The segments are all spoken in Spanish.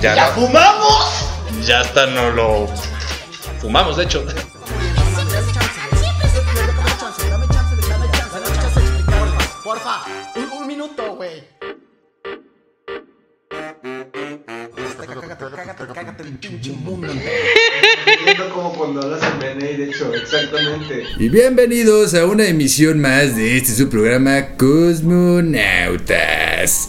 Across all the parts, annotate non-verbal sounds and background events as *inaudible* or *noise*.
Ya ¿Ya no. fumamos? Ya hasta no lo fumamos, de hecho. Porfa, un, un minuto, güey. Cágate, cágate, cágate el pinche mundo. Siento como cuando hablas en BNI, de hecho, exactamente. Y bienvenidos a una emisión más de este su programa Cosmonautas.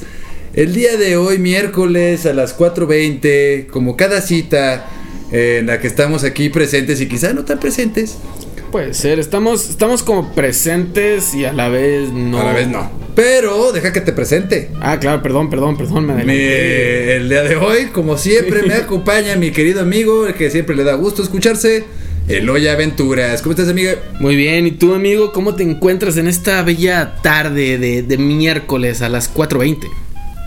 El día de hoy, miércoles a las 4.20, como cada cita eh, en la que estamos aquí presentes y quizá no tan presentes, Puede ser, estamos, estamos como presentes y a la vez no. a la vez no. Pero deja que te presente. Ah, claro, perdón, perdón, perdón, me Mi- el día de hoy, como siempre, me acompaña mi querido amigo, el que siempre le da gusto escucharse, Eloy Aventuras. ¿Cómo estás, amiga? Muy bien, ¿y tú, amigo, cómo te encuentras en esta bella tarde de, de miércoles a las 4.20?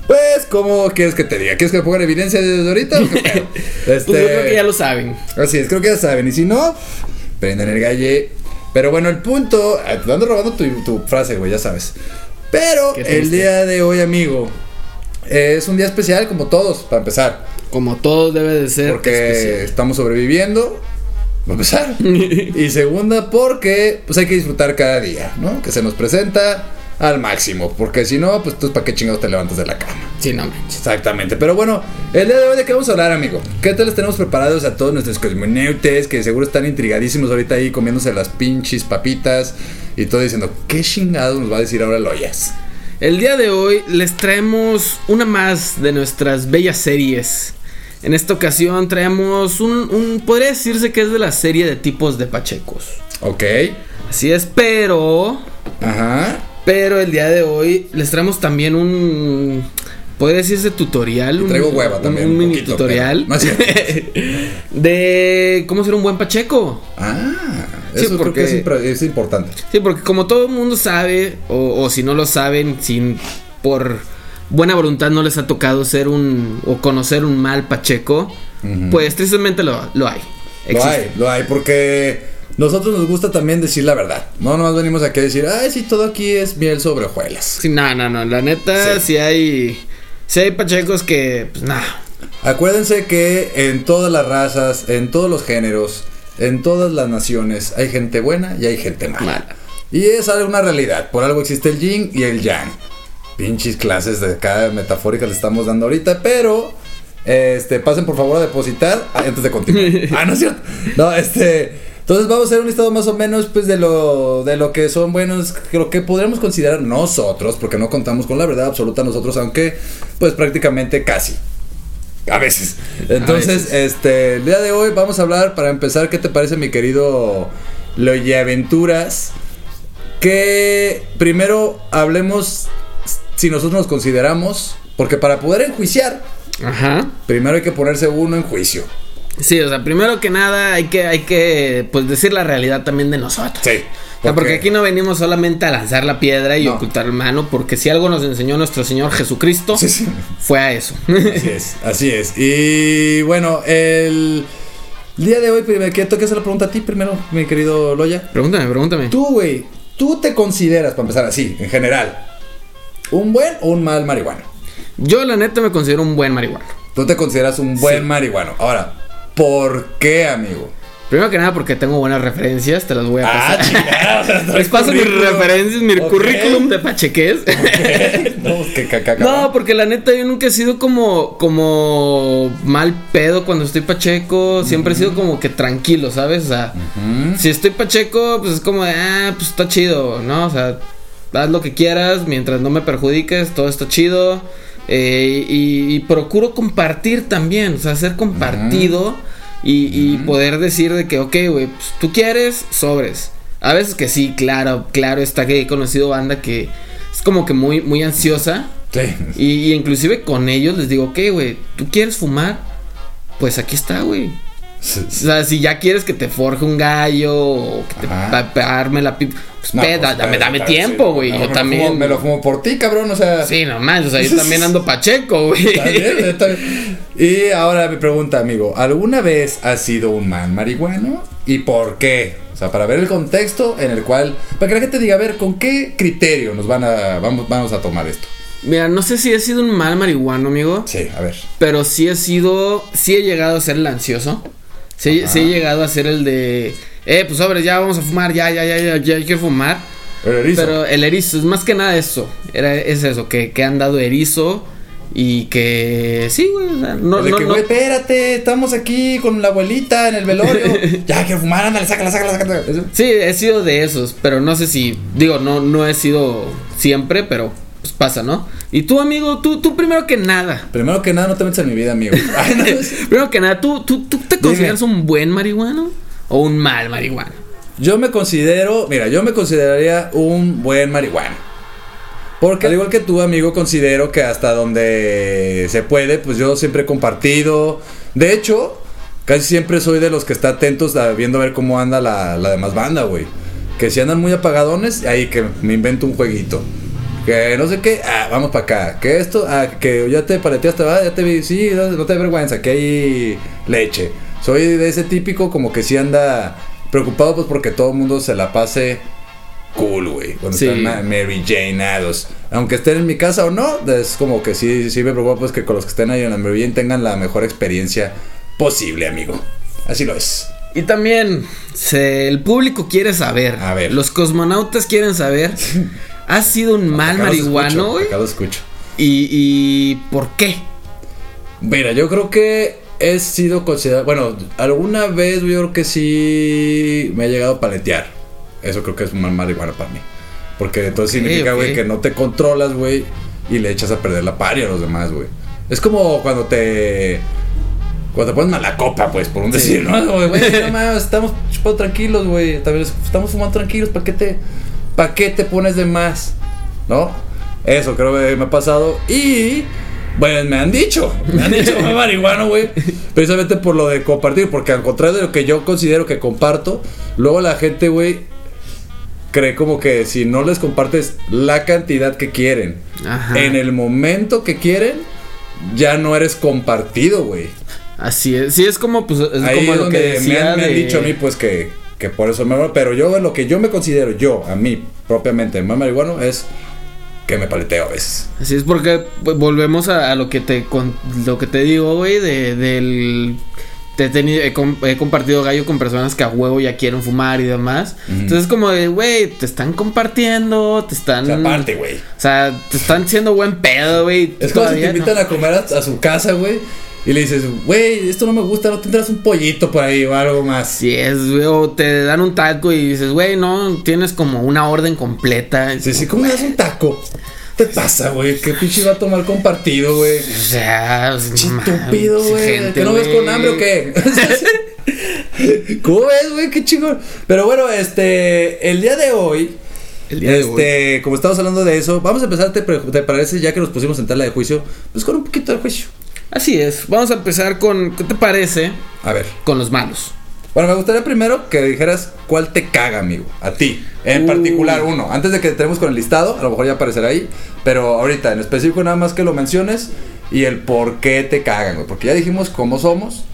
Pues, ¿cómo quieres que te diga? ¿Quieres que ponga en evidencia desde ahorita o qué pedo? *laughs* Este, Pues yo creo que ya lo saben. Así es, creo que ya saben. Y si no, prendan el galle. Pero bueno, el punto. ah, Te ando robando tu, tu frase, güey, ya sabes. Pero el día de hoy, amigo, es un día especial como todos, para empezar. Como todo debe de ser. Porque especial. estamos sobreviviendo. Para empezar. *laughs* y segunda, porque pues hay que disfrutar cada día, ¿no? Que se nos presenta al máximo. Porque si no, pues tú para qué chingados te levantas de la cama. Sí, no manches. Exactamente, pero bueno, el día de hoy de qué vamos a hablar, amigo. ¿Qué tal les tenemos preparados a todos nuestros cosmonautes que seguro están intrigadísimos ahorita ahí comiéndose las pinches papitas y todo diciendo, ¿qué chingados nos va a decir ahora Loyas? El día de hoy les traemos una más de nuestras bellas series. En esta ocasión traemos un, un- podría decirse que es de la serie de tipos de pachecos. Ok, Así es, pero, ajá. Pero el día de hoy les traemos también un, podría decirse tutorial. Un, traigo hueva un- también, Un, mini poquito, tutorial cierto. *laughs* de cómo ser un buen pacheco. Ah, Sí, eso creo porque- que es, importante. Sí, porque como todo el mundo sabe, o, o si no lo saben, sin por buena voluntad no les ha tocado ser un o conocer un mal Pacheco, pues tristemente lo, lo hay. Lo Existe. hay, lo hay, porque nosotros nos gusta también decir la verdad. No nomás venimos aquí a decir, ay, sí, todo aquí es miel sobre hojuelas. Sí, no, no, no. La neta, Sí. sí, hay. Sí hay Pachecos que, pues nada. Acuérdense que en todas las razas, en todos los géneros, en todas las naciones, hay gente buena y hay gente mala. Mala. Y es una realidad. Por algo existe el yin y el yang. Pinches clases de cada metafórica le estamos dando ahorita, pero este pasen por favor a depositar antes de continuar. *laughs* ah, no es cierto. No, este entonces vamos a hacer un listado más o menos pues de lo de lo que son buenos, lo que podríamos considerar nosotros, porque no contamos con la verdad absoluta nosotros, aunque pues prácticamente casi. A veces. Entonces, este, el día de hoy vamos a hablar, para empezar, ¿qué te parece, mi querido Loye Aventuras? Que primero hablemos si nosotros nos consideramos, porque para poder enjuiciar, Ajá. primero hay que ponerse uno en juicio. Sí, o sea, primero que nada hay que, hay que, pues decir la realidad también de nosotros. Sí. O sea, porque aquí no venimos solamente a lanzar la piedra y No. ocultar la mano, porque si algo nos enseñó nuestro Señor Jesucristo, Sí, sí. fue a eso. *laughs* Así es, así es. Y bueno, el día de hoy, primero, que toque hacer la pregunta a ti primero, mi querido Loya. pregúntame, pregúntame. Tú, güey, tú te consideras, para empezar así, en general, un buen o un mal marihuano. Yo la neta me considero un buen marihuano. Tú te consideras un buen Sí. marihuano. Ahora, ¿por qué, amigo? Primero que nada porque tengo buenas referencias, te las voy a Ah, pasar. chingada, o sea, *laughs* traes Les paso mis referencias, mi currículum de pacheques. no, pues, que caca. No, porque la neta yo nunca he sido como como mal pedo cuando estoy pacheco, siempre he sido como que tranquilo, ¿sabes? O sea, si estoy pacheco, pues es como de, ah, pues está chido, ¿no? O sea, haz lo que quieras mientras no me perjudiques, todo está chido. Eh, y, y procuro compartir también, o sea, ser compartido y, y poder decir de que, ok, güey, pues tú quieres, sobres. A veces que sí, claro, claro, está que he conocido banda que es como que muy, muy ansiosa. Sí. Y, y inclusive con ellos les digo, ok, güey, ¿tú quieres fumar? pues aquí está, güey. O sea, si ya quieres que te forje un gallo o que te arme la pipa, pues, No, peda, pues, dame, tiempo, güey. yo me lo también. fumo- me lo fumo por ti, cabrón, o sea. Sí, no más, o sea, yo también ando pacheco, güey. *laughs* Y ahora mi pregunta, amigo, ¿alguna vez has sido un man marihuano? ¿Y por qué? O sea, para ver el contexto en el cual, para que la gente diga, a ver, ¿con qué criterio nos van a, vamos, vamos a tomar esto? Mira, no sé si he sido un mal marihuano, amigo. Sí, a ver. Pero sí he sido. Sí he llegado a ser el ansioso. Sí, sí he llegado a ser el de. Eh, pues sobre, ya vamos a fumar, ya, ya, ya, ya, ya hay que fumar. El erizo. Pero el erizo, es más que nada eso. Era, es eso, que, que han dado erizo. Y que. Sí, güey. o sea, no, de no, que, no- espérate, estamos aquí con la abuelita en el velorio. *laughs* ya, quiero fumar, ándale, sácala, sácala, sácala. Sí, he sido de esos. Pero no sé si. Digo, no, no he sido siempre, pero pues pasa, ¿no? Y tú, amigo, tú, tú primero que nada. Primero que nada, no te metas en mi vida, amigo. *laughs* Primero que nada, ¿tú, tú, tú te consideras un buen marihuano o un mal marihuano? Yo me considero, mira, yo me consideraría un buen marihuano. Porque al igual que tú, amigo, considero que hasta donde se puede, pues yo siempre he compartido. De hecho, casi siempre soy de los que está atentos a viendo a ver cómo anda la, la demás banda, güey. Que si andan muy apagadones, ahí que me invento un jueguito. Que no sé qué, ah, vamos para acá. Que esto, ah, que ya te paleteaste, va, ya te vi, sí, no te da vergüenza, que hay leche. Soy de ese típico como que sí anda preocupado pues porque todo el mundo se la pase cool, güey. Cuando Sí. están ma- Mary Janeados. Aunque estén en mi casa o no, es como que sí, sí me preocupa pues que con los que estén ahí en la Mary Jane tengan la mejor experiencia posible, amigo. Así lo es. Y también, se- el público quiere saber. A ver. Los cosmonautas quieren saber. *laughs* ¿Has sido un mal Acá marihuano, güey? Acá lo escucho. ¿Y, ¿Y por qué? Mira, yo creo que he sido considerado. Bueno, alguna vez yo creo que sí me ha llegado a paletear. Eso creo que es un mal marihuana para mí. Porque entonces significa, güey, que no te controlas, güey, y le echas a perder la paria a los demás, güey. Es como cuando te. Cuando te pones mala copa, pues, por un Sí. decir, ¿no? *laughs* Güey, no estamos chupando tranquilos, güey. Estamos fumando tranquilos, ¿para qué te. ¿Para qué te pones de más? ¿No? Eso creo que me ha pasado. Y. Bueno, me han dicho, me han dicho "Mamá, marihuano, güey. Precisamente por lo de compartir, porque al contrario de lo que yo considero que comparto, luego la gente, güey, cree como que si no les compartes la cantidad que quieren, Ajá. en el momento que quieren, ya no eres compartido, güey. Así es. Sí, es como, pues, es Ahí como es lo que me han, me han de- dicho a mí, pues, que, que por eso me pero yo lo que yo me considero, yo, a mí, propiamente, más marihuano, es que me paleteo a veces. Así es porque pues, volvemos a, a lo que te con- lo que te digo, güey, de, del te he, tenido, he, com- he compartido gallo con personas que a huevo ya quieren fumar y demás. Entonces es como de, güey, te están compartiendo, te están O sea, aparte, güey. O sea, te están siendo buen pedo, güey. Es como si te no. invitan a comer a, a su casa, güey. Y le dices, güey, esto no me gusta, no tendrás un pollito por ahí o algo más. Sí, es, güey, o te dan un taco y dices, güey, no, tienes como una orden completa. Sí, sí, ¿cómo me das un taco? ¿Qué te pasa, güey? ¿Qué pinche va a tomar compartido, güey? O sea, pues, Estúpido, güey. ¿Que no ves con hambre o qué? *laughs* ¿Cómo ves, güey? Qué chingón. Pero bueno, este, el día de hoy, El día de hoy. este, como estamos hablando de eso, vamos a empezar, ¿te, te parece? Ya que nos pusimos en tela de juicio, pues con un poquito de juicio. Así es. Vamos a empezar con, ¿qué te parece? A ver. Con los malos. Bueno, me gustaría primero que dijeras cuál te caga, amigo. A ti. En Uh. particular, uno. Antes de que entremos con el listado, a lo mejor ya aparecerá ahí. Pero ahorita, en específico, nada más que lo menciones y el por qué te cagan, güey. Porque ya dijimos cómo somos,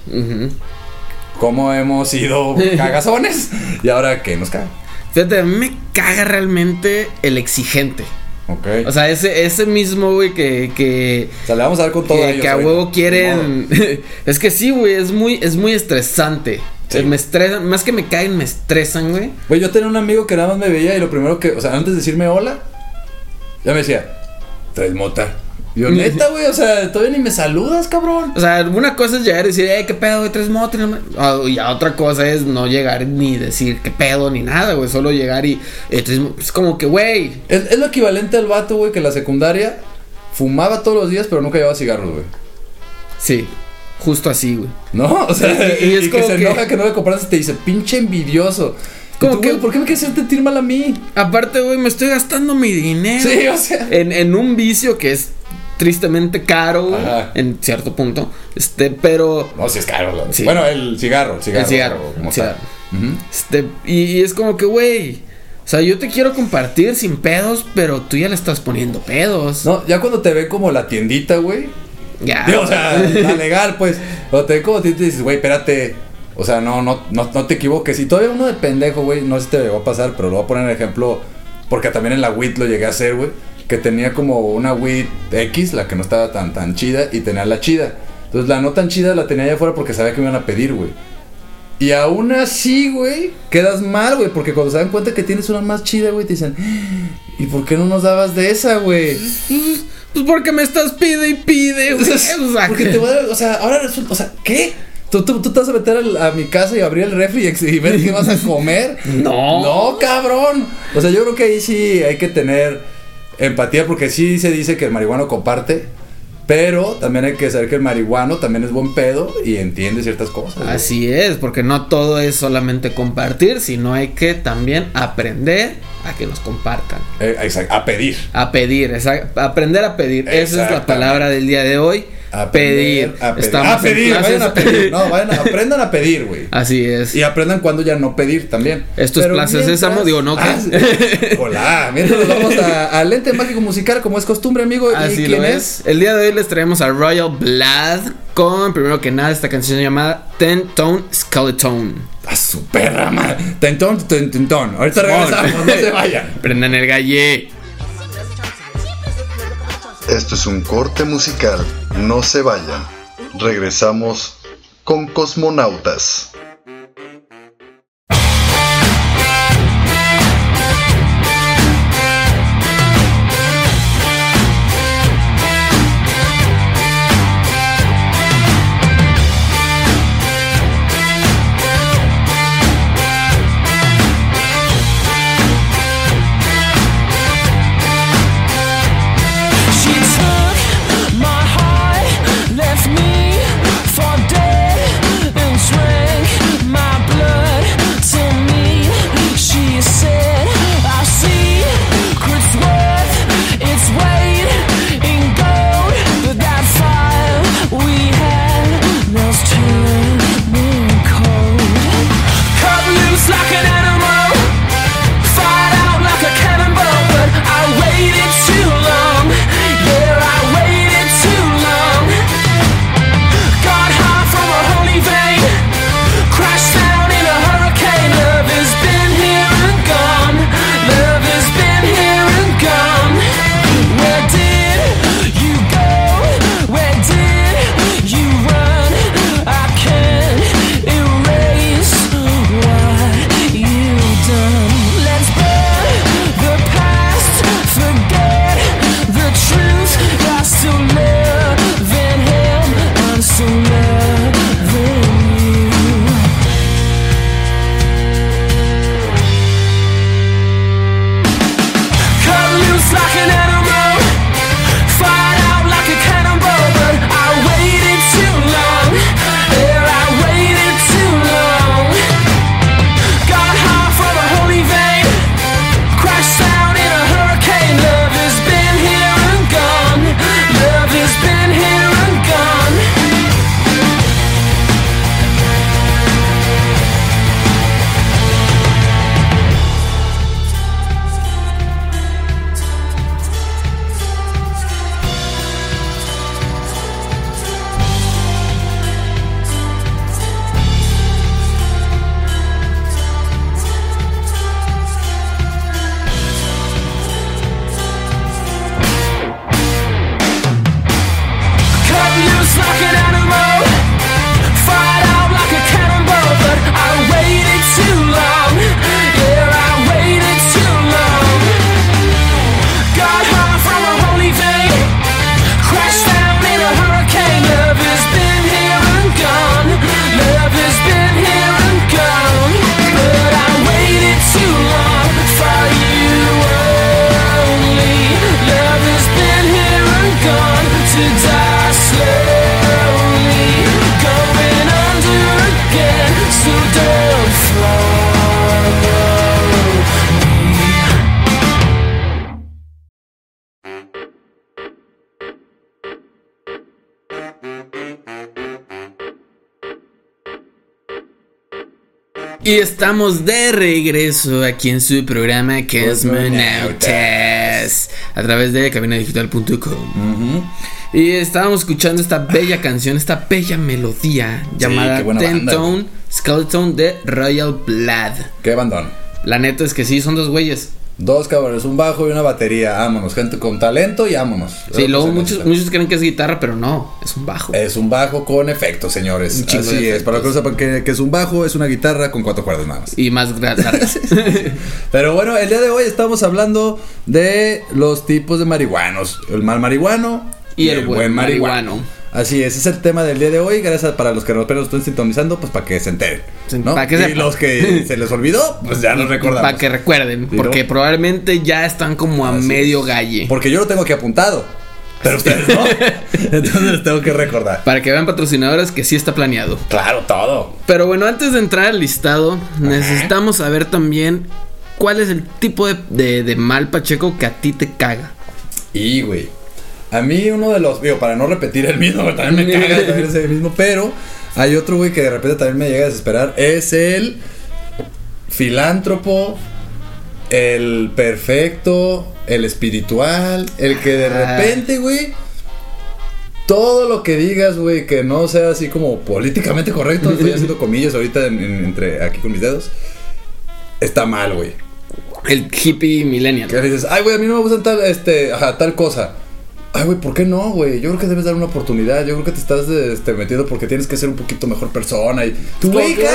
cómo hemos sido *laughs* cagazones y ahora qué nos caga. Fíjate, a mí me caga realmente el exigente. O sea, ese, ese mismo, güey, que, que, O sea, le vamos a dar con todo que, ellos que a huevo quieren. *laughs* es que sí, güey, es muy, es muy estresante. Sí. Me estresan, más que me caen, me estresan, güey. Güey, yo tenía un amigo que nada más me veía y lo primero que, o sea, antes de decirme hola, ya me decía, traes mota. Y yo, neta, güey, o sea, todavía ni me saludas, cabrón. O sea, una cosa es llegar y decir, eh, qué pedo, güey, tres motos. Ah, Y a otra cosa es no llegar ni decir qué pedo ni nada, güey. Solo llegar y. eh, tres es como que, güey. Es, es lo equivalente al vato, güey, que en la secundaria fumaba todos los días, pero nunca llevaba cigarros, güey. Sí, justo así, güey. ¿No? *laughs* O sea, Y- y, y es que como se que- enoja que no le compraste y te dice, pinche envidioso. Como que- que, ¿por qué me quieres sentir mal a mí? Aparte, güey, me estoy gastando mi dinero. Sí, o sea. En, en un vicio que es tristemente caro Ajá. en cierto punto. Este, pero No, si es caro. la- Sí. Bueno, el cigarro, el cigarro. El cigarro, como cigarro. Este, y, y es como que, güey, o sea, yo te quiero compartir sin pedos, pero tú ya le estás poniendo pedos. No, ya cuando te ve como la tiendita, güey. Ya. Digo, o sea, *laughs* la legal, pues. Cuando te ve como tiendita y dices, güey, espérate. O sea, no, no, no, no te equivoques. Y todavía uno de pendejo, güey, no sé si te llegó a pasar, pero lo voy a poner en ejemplo. Porque también en la WIT lo llegué a hacer, güey. Que tenía como una WIT X, la que no estaba tan, tan chida, y tenía la chida. Entonces la no tan chida la tenía allá afuera porque sabía que me iban a pedir, güey. Y aún así, güey, quedas mal, güey, porque cuando se dan cuenta que tienes una más chida, güey, te dicen, ¿y por qué no nos dabas de esa, güey? Pues porque me estás pide y pide, güey. *laughs* O sea, Porque te voy a, o sea, ahora resulta, o sea, ¿qué? ¿Tú, tú, tú te vas a meter a mi casa y abrir el refri y, y ver qué vas a comer? *laughs* No. No, cabrón. O sea, yo creo que ahí sí hay que tener empatía porque sí se dice que el marihuano comparte, pero también hay que saber que el marihuano también es buen pedo y entiende ciertas cosas. güey. Así es, porque no todo es solamente compartir, sino hay que también aprender a que nos compartan. Eh, exacto, a pedir. A pedir, esa- aprender a pedir. Esa es la palabra del día de hoy. Pedir. A pedir. Estamos a pedir, clases. vayan a pedir. *laughs* No, vayan a- aprendan a pedir, güey. Así es. Y aprendan cuándo ya no pedir también. Esto es Plaza Sésamo, digo, ¿no? Ah. Hola, mientras nos vamos a, a Lente Mágico Musical, como es costumbre, amigo. ¿Y Así quién lo es. El día de hoy les traemos a Royal Blood con, primero que nada, esta canción llamada Ten Tone Skeleton. A su perra, madre. Tentón, ten- tentón. Ahorita regresamos, no se vayan. *laughs* Prendan el galle. Esto es un corte musical. No se vayan. Regresamos con Cosmonautas. Y estamos de regreso aquí en su programa Cosmonautas a través de cabinadigital.com. Y estábamos escuchando esta bella canción, esta bella melodía llamada Ten Tone Skeleton de Royal Blood. Qué bandón. La neta es que sí, son dos güeyes. Dos cabrones, un bajo y una batería. Vámonos, gente con talento y vámonos. Sí, luego muchos, muchos creen que es guitarra, pero no, es un bajo. Es un bajo con efectos, señores. Un Así de es. Para los que no sepan que, que es un bajo, es una guitarra con cuatro cuerdas nada más. Y más largas. *laughs* Pero bueno, el día de hoy estamos hablando de los tipos de marihuanos. El mal marihuano Y el buen marihuano. Así es, ese es el tema del día de hoy. Gracias para los que nos estén sintonizando, pues para que se enteren. Sí, ¿no? para que y los que *laughs* se les olvidó, pues ya nos recordamos. Para que recuerden, ¿Y porque no? probablemente ya están como a Así medio es. galle. Porque yo lo tengo aquí apuntado. Pero ustedes no. *laughs* Entonces les tengo que recordar. Para que vean patrocinadores que sí está planeado. Claro, todo. Pero bueno, antes de entrar al listado, necesitamos saber también cuál es el tipo de, de- de mal pacheco que a ti te caga. Y, güey. A mí uno de los, digo, para no repetir el mismo, también me *laughs* caga también ese mismo, pero hay otro, güey, que de repente también me llega a desesperar. Es el filántropo, el perfecto, el espiritual, el que de Ah. repente, güey, todo lo que digas, güey, que no sea así como políticamente correcto, estoy haciendo *laughs* comillas ahorita en- en- entre aquí con mis dedos, está mal, güey. El hippie millennial. Que dices, ay, güey, a mí no me gusta tal, este, ajá, tal cosa. Ay, güey, ¿por qué no, güey? Yo creo que debes dar una oportunidad. Yo creo que te estás este, metiendo porque tienes que ser un poquito mejor persona. Y tú, güey, ¿qué?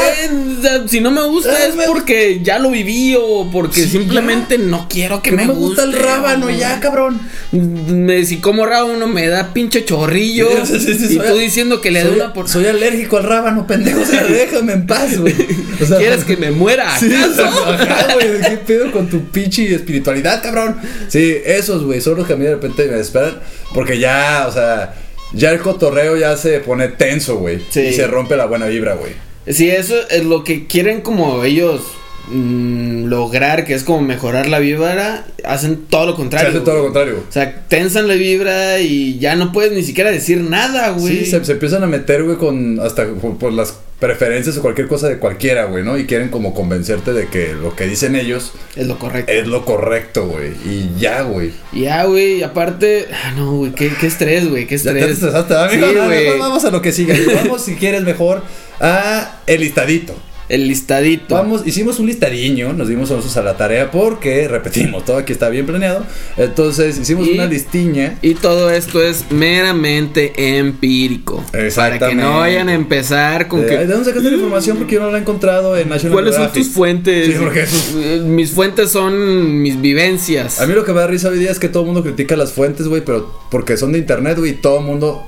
o sea, si no me gusta Ah, es me- porque ya lo viví o porque Sí, simplemente no quiero que, Que me, no me gusta el rábano ya, cabrón. Me, si como rábano me da pinche chorrillo. *laughs* Sí, sí, sí, y tú diciendo que le soy, una por soy alérgico al rábano, pendejo. O sea, *laughs* déjame en paz, güey. O sea, ¿Quieres que me muera? *laughs* Acaso? ajá, güey, ¿qué pedo con tu pinche espiritualidad, cabrón? Sí, esos, güey, son los que a mí de repente me desesperan. Porque ya, o sea, ya el cotorreo ya se pone tenso, güey. Sí. Y se rompe la buena vibra, güey. Sí, eso es lo que quieren como ellos mm, lograr, que es como mejorar la vibra, hacen todo lo Se contrario. hace todo lo contrario. O sea, tensan la vibra y ya no puedes ni siquiera decir nada, güey. Sí, se, se empiezan a meter, güey, con hasta por, por las preferencias o cualquier cosa de cualquiera, güey, ¿no? Y quieren como convencerte de que lo que dicen ellos Es lo correcto. es lo correcto, güey. Y ya, güey. Ya, güey, y aparte, ah, no, güey, qué, qué estrés, güey, qué Ya te estrés. estresaste, amigo. Sí, No, vamos a lo que sigue. Vamos, si quieres, mejor a el listadito. El listadito. Vamos, hicimos un listadiño, nos dimos nosotros a la tarea porque, repetimos, todo aquí está bien planeado. Entonces, hicimos Y- una listiña. Y todo esto es meramente empírico. Para que Exactamente. no vayan a empezar con Eh, que. ¿De dónde sacaste la información? Porque yo no la he encontrado en National ¿Cuáles son tus fuentes? Sí, porque Eh, Mis fuentes son mis vivencias. A mí lo que me da risa hoy día es que todo el mundo critica las fuentes, güey, pero porque son de internet, güey, todo el mundo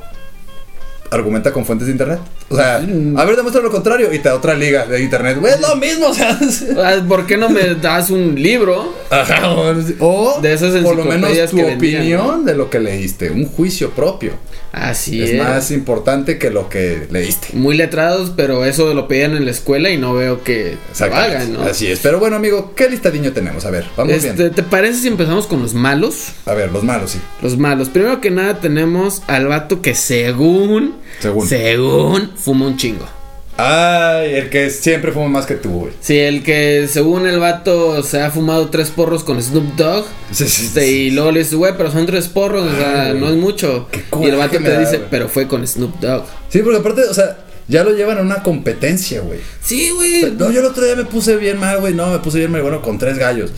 argumenta con fuentes de internet. O sea, a ver, demuestra lo contrario y te da otra liga de internet. Es lo mismo, o sea. *laughs* Ah, ¿Por qué no me das un libro? Ajá, o, De esas por lo menos tu vendían, opinión de lo que leíste, un juicio propio. Así es es. más importante que lo que leíste. Muy letrados, pero eso lo pedían en la escuela y no veo que lo hagan, ¿no? Así es. Pero bueno, amigo, ¿qué listadiño tenemos? A ver, vamos Este, bien. ¿Te parece si empezamos con los malos? A ver, los malos, sí. Los malos. Primero que nada tenemos al vato que según, Según. según, fuma un chingo. Ay, el que siempre fuma más que tú, güey. Sí, el que según el vato se ha fumado tres porros con Snoop Dogg. Sí, sí, este, sí. Y luego le dice, güey, pero son tres porros, o sea, no es mucho. Qué Y el vato te da, dice, pero fue con Snoop Dogg. Sí, porque aparte, o sea, ya lo llevan a una competencia, güey. Sí, güey. No, yo el otro día me puse bien mal, güey. No, me puse bien mal, bueno, con tres gallos.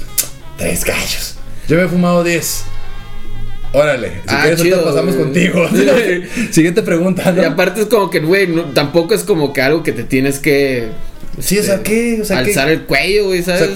Tres gallos. Yo me he fumado diez. Órale, si Ah, quieres chido, pasamos contigo. *laughs* *laughs* Siguiente pregunta, ¿no? Y aparte es como que, güey, no- tampoco es como que algo que te tienes que. Sí, o sea, ¿qué? O sea, ¿qué? alzar el cuello, güey, O sea, ¿sabes?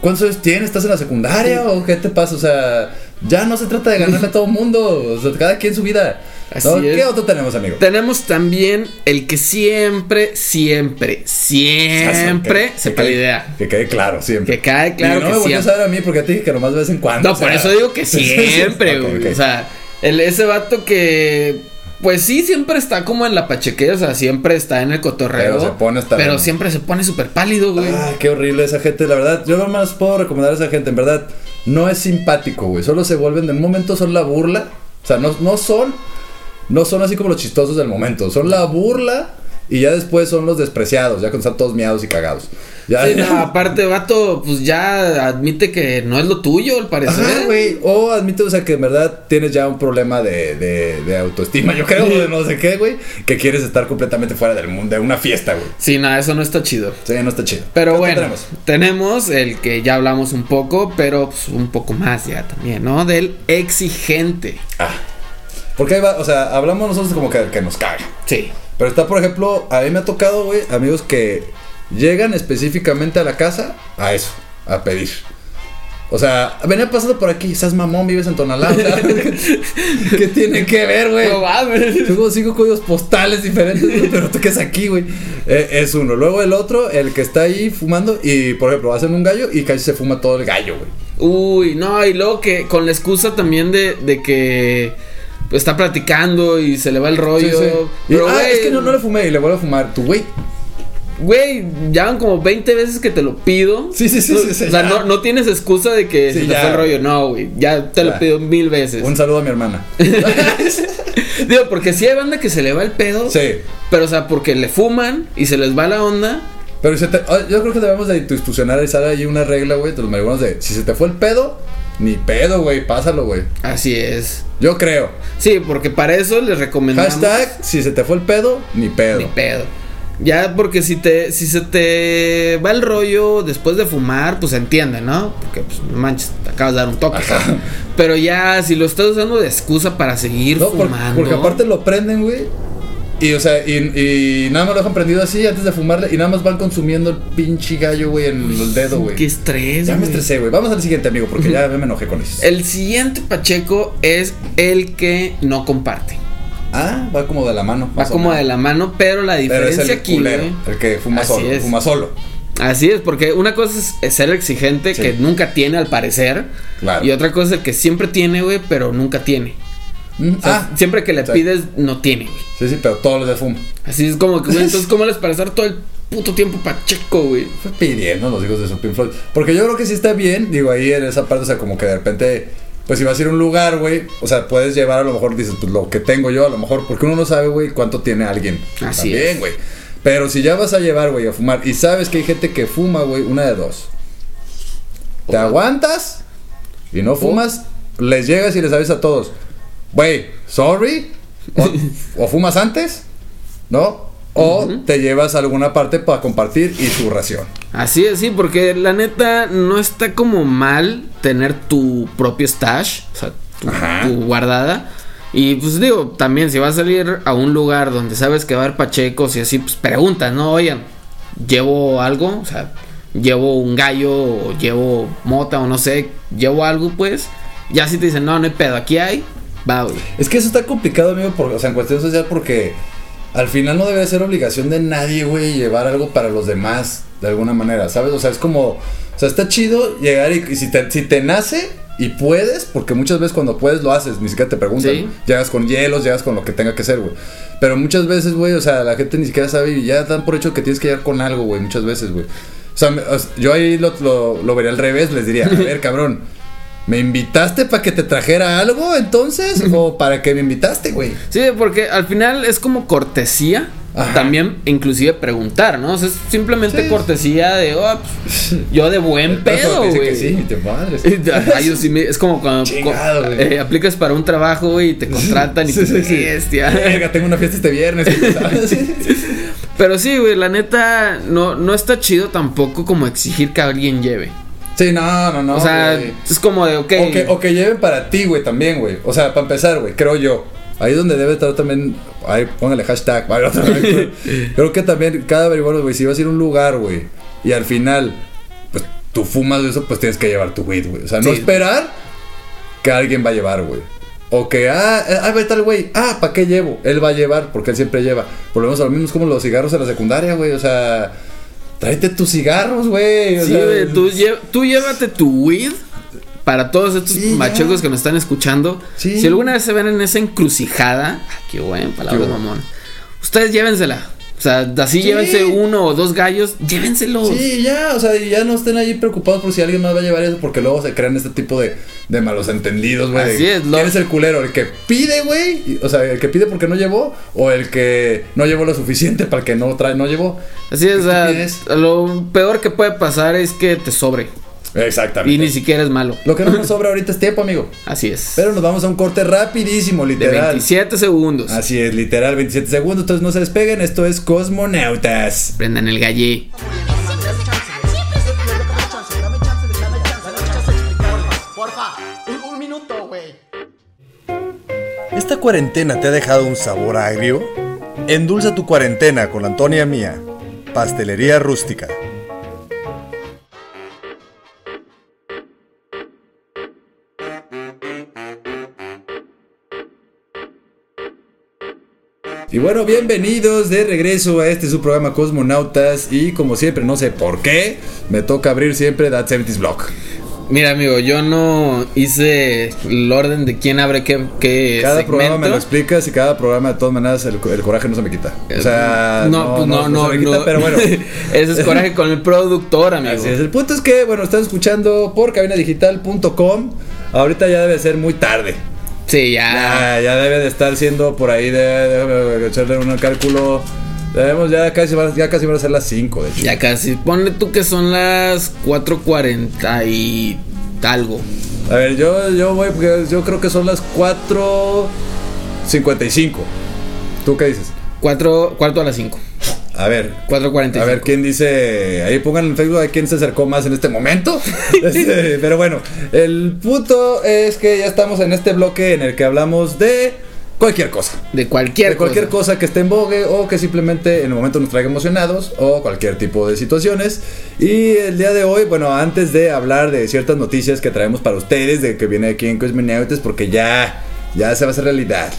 ¿Cuántos años tienes? ¿Estás en la secundaria o qué te pasa? O sea, ya no se trata de ganarle a todo el mundo. O sea, cada quien su vida. Así ¿No? es. ¿Qué otro tenemos, amigo? Tenemos también el que siempre, siempre, siempre Que- se que quede- Que quede claro, siempre. Que quede claro y no que me siempre. a ver a mí porque te dije que nomás de vez en cuando. No, o sea. por eso digo que *laughs* siempre, güey. O sea, el, ese vato que. Pues sí, siempre está como en la pachequea, o sea, siempre está en el cotorreo. Pero se pone hasta Pero bien. siempre se pone súper pálido, güey. Ay, qué horrible esa gente, la verdad. Yo nomás puedo recomendar a esa gente, en verdad. No es simpático, güey. Solo se vuelven de un momento, son la burla. O sea, no, no son. No son así como los chistosos del momento. Son la burla Y ya después son los despreciados, ya cuando están todos miados y cagados. Ya, Sí, *laughs* no, aparte, vato, pues ya admite que no es lo tuyo, al parecer. Güey. O admite, o sea, que en verdad tienes ya un problema de, de, de autoestima, yo creo, de no sé qué, güey. Que quieres estar completamente fuera del mundo, de una fiesta, güey. Sí, nada, eso no está chido. Sí, no está chido. Pero ¿Qué bueno, tenemos? tenemos? el que ya hablamos un poco, pero pues, un poco más ya también, ¿no? Del exigente. Ah. Porque ahí va, o sea, hablamos nosotros como que, que nos caga. Sí. Pero está, por ejemplo, a mí me ha tocado, güey, amigos que llegan específicamente a la casa a eso, a pedir. O sea, venía pasando por aquí, estás mamón, vives en Tonalá. *laughs* ¿Qué tiene que ver, güey? No mames. Como cinco códigos postales diferentes, güey, pero tú qué es aquí, güey. Eh, es uno. Luego el otro, el que está ahí fumando y, por ejemplo, hacen un gallo y casi se fuma todo el gallo, güey. Uy, no, y luego que con la excusa también de, de que está platicando y se le va el rollo. Sí, sí. Y, Pero, ah, es que no, no le fumé y le vuelvo a fumar. Tu güey. Güey, ya van como 20 veces que te lo pido. Sí, sí, sí, No, sí, sí, O sea, no, no tienes excusa de que Sí, se te fue el rollo. No, güey. Ya te Ya. lo pido mil veces. Un saludo a mi hermana. *laughs* Digo, porque sí hay banda que se le va el pedo. Sí. Pero, o sea, porque le fuman y se les va la onda. Pero se te- ah, yo creo que debemos de institucionalizar ahí una regla, güey, de los marihuanos de si se te fue el pedo, ni pedo, güey, pásalo, güey. Así es. Yo creo. Sí, porque para eso les recomendamos. Hashtag, si se te fue el pedo, ni pedo. Ni pedo. Ya, porque si te, si se te va el rollo después de fumar, pues entiende, ¿no? Porque, pues, manches, te acabas de dar un toque. Ajá. Pero ya, si lo estás usando de excusa para seguir No, fumando. porque aparte lo prenden, güey. Y, o sea, y, y nada más lo dejan prendido así antes de fumarle. Y nada más van consumiendo el pinche gallo, güey, en el dedo, güey. Qué estrés, Ya me estresé, güey. Vamos al siguiente, amigo, porque ya me enojé con eso. El siguiente Pacheco es el que no comparte. Ah, va como de la mano. Va como de la mano, pero la Pero es diferencia el aquí, culero, el que fuma solo. es. Fuma solo. Así es, porque una cosa es- es ser exigente Sí. que nunca tiene al parecer. Claro. Y otra cosa es el que siempre tiene, güey, pero nunca tiene. Mm, O sea, ah, siempre que le sí. pides, no tiene, güey. Sí, sí, pero todos los de fuma. Así es como que, güey, entonces, *laughs* ¿cómo les para estar todo el puto tiempo Pacheco, güey? Fue pidiendo los hijos de su Pink Floyd. Porque yo creo que sí está bien, digo, ahí en esa parte, o sea, como que de repente, pues si vas a ir a un lugar, güey, o sea, puedes llevar a lo mejor, dices, pues lo que tengo yo, a lo mejor, porque uno no sabe, güey, cuánto tiene alguien. Así También, es. güey. Pero si ya vas a llevar, güey, a fumar, y sabes que hay gente que fuma, güey, una de dos. Te aguantas y no fumas, les llegas y les avisas a todos, güey, sorry, o, *laughs* o fumas antes, ¿no? O te llevas a alguna parte para compartir y tu ración. Así es, sí, porque la neta no está como mal tener tu propio stash, o sea, tu, guardada. Y pues digo, también si vas a salir a un lugar donde sabes que va a haber pachecos y así, pues preguntas, ¿no? Oigan, ¿llevo algo? O sea, ¿llevo un gallo o llevo mota o no sé? ¿Llevo algo pues? Ya si te dicen, no, no hay pedo, aquí hay, va, güey. Es que eso está complicado, amigo, por, o sea, en cuestión social, porque al final no debe ser obligación de nadie, güey, llevar algo para los demás, de alguna manera, ¿sabes? O sea, es como, o sea, está chido llegar y, y si, te, si te nace y puedes, porque muchas veces cuando puedes lo haces, ni siquiera te preguntan. Sí. Llegas con hielos, llegas con lo que tenga que ser, güey. Pero muchas veces, güey, o sea, la gente ni siquiera sabe y ya dan por hecho que tienes que llegar con algo, güey, muchas veces, güey. O sea, me- o sea, yo ahí lo, lo, lo vería al revés, les diría, a ver, *laughs* cabrón. ¿Me invitaste para que te trajera algo entonces? ¿O para qué me invitaste, güey? Sí, porque al final es como cortesía. Ajá. También, inclusive preguntar, ¿no? O sea, es simplemente Sí. cortesía de, oh, pues, yo de buen pedo, güey. sí, te madres. *laughs* Ay, yo sí me- es como cuando Chingado, co- güey. eh, aplicas para un trabajo güey, y te contratan y Sí, te sí, bestia. Tengo una fiesta este viernes. *laughs* Pero sí, güey, la neta no, no está chido tampoco como exigir que alguien lleve. Sí, no, no, no. o sea, es como de, ok. O, que, o que lleven para ti, güey, también, güey. O sea, para empezar, güey, creo yo. Ahí es donde debe estar también. Ahí, póngale hashtag. vale, otra vez, güey. *laughs* creo que también cada averiguador, güey, si vas a ir a un lugar, güey, y al final, pues tú fumas de eso, pues tienes que llevar tu weed, güey. O sea, no Sí. esperar que alguien va a llevar, güey. O que, ah, ahí va tal güey. Ah, ¿para qué llevo? Él va a llevar, porque él siempre lleva. Volvemos a lo mismo, es como los cigarros en la secundaria, güey. O sea, tráete tus cigarros, güey. Sí, sea, tú, lle- tú llévate tu weed para todos estos Sí, que nos están escuchando. Sí. Si alguna vez se ven en esa encrucijada, ah, qué buen palabra, Qué bueno. mamón. Ustedes llévensela. O sea, así Sí. llévense uno o dos gallos, llévenselos. Sí, ya, o sea, y ya no estén ahí preocupados por si alguien más va a llevar eso, porque luego se crean este tipo de, de malos entendidos, güey. Así es, lo- ¿Quién es el culero? ¿El que pide, güey? O sea, ¿el que pide porque no llevó? ¿O el que no llevó lo suficiente para el que no trae, no llevó? Así es, o sea, lo peor que puede pasar es que te sobre. Exactamente. Y ni siquiera es malo. Lo que no nos *laughs* sobra ahorita es tiempo, amigo. Así es. Pero nos vamos a un corte rapidísimo, de literal. 27 segundos. Así es, literal, 27 segundos. Entonces no se despeguen. Esto es Cosmonautas. Prendan el gallé. Porfa, un, un minuto, güey. ¿Esta cuarentena te ha dejado un sabor agrio? Endulza tu cuarentena con la Antonia Mía, Pastelería Rústica. Y bueno, bienvenidos de regreso a este su programa Cosmonautas. Y como siempre, no sé por qué, me toca abrir siempre That 70s Block. Mira, amigo, yo no hice el orden de quién abre qué, qué Cada segmento. programa me lo explicas y cada programa, de todas maneras, el, el coraje no se me quita. O sea, no, pues no, no, se me quita, no. pero bueno. *laughs* Ese es coraje con el productor, amigo. Así es. El punto es que, bueno, estás escuchando por cabinadigital.com. Ahorita ya debe ser muy tarde. Sí, ya. Ya, ya debe de estar siendo por ahí, de, déjame echarle un cálculo. Debemos ya casi, van- ya casi van a ser las 5, de hecho. Ya casi. Ponle tú que son las 4.40 y algo. A ver, yo, yo voy, yo creo que son las 4.55. ¿Tú qué dices? 4, cuarto a las 5. A ver, 4.45. a ver, ¿quién dice? Ahí pongan en Facebook a quién se acercó más en este momento. *laughs* *laughs* Este, pero bueno, el punto es que ya estamos en este bloque en el que hablamos de cualquier cosa. De cualquier, de cualquier cosa. cosa. que esté en vogue o que simplemente en el momento nos traiga emocionados o cualquier tipo de situaciones. Y el día de hoy, bueno, antes de hablar de ciertas noticias que traemos para ustedes, de que viene aquí en Cosmonautas, porque ya, ya se va a hacer realidad.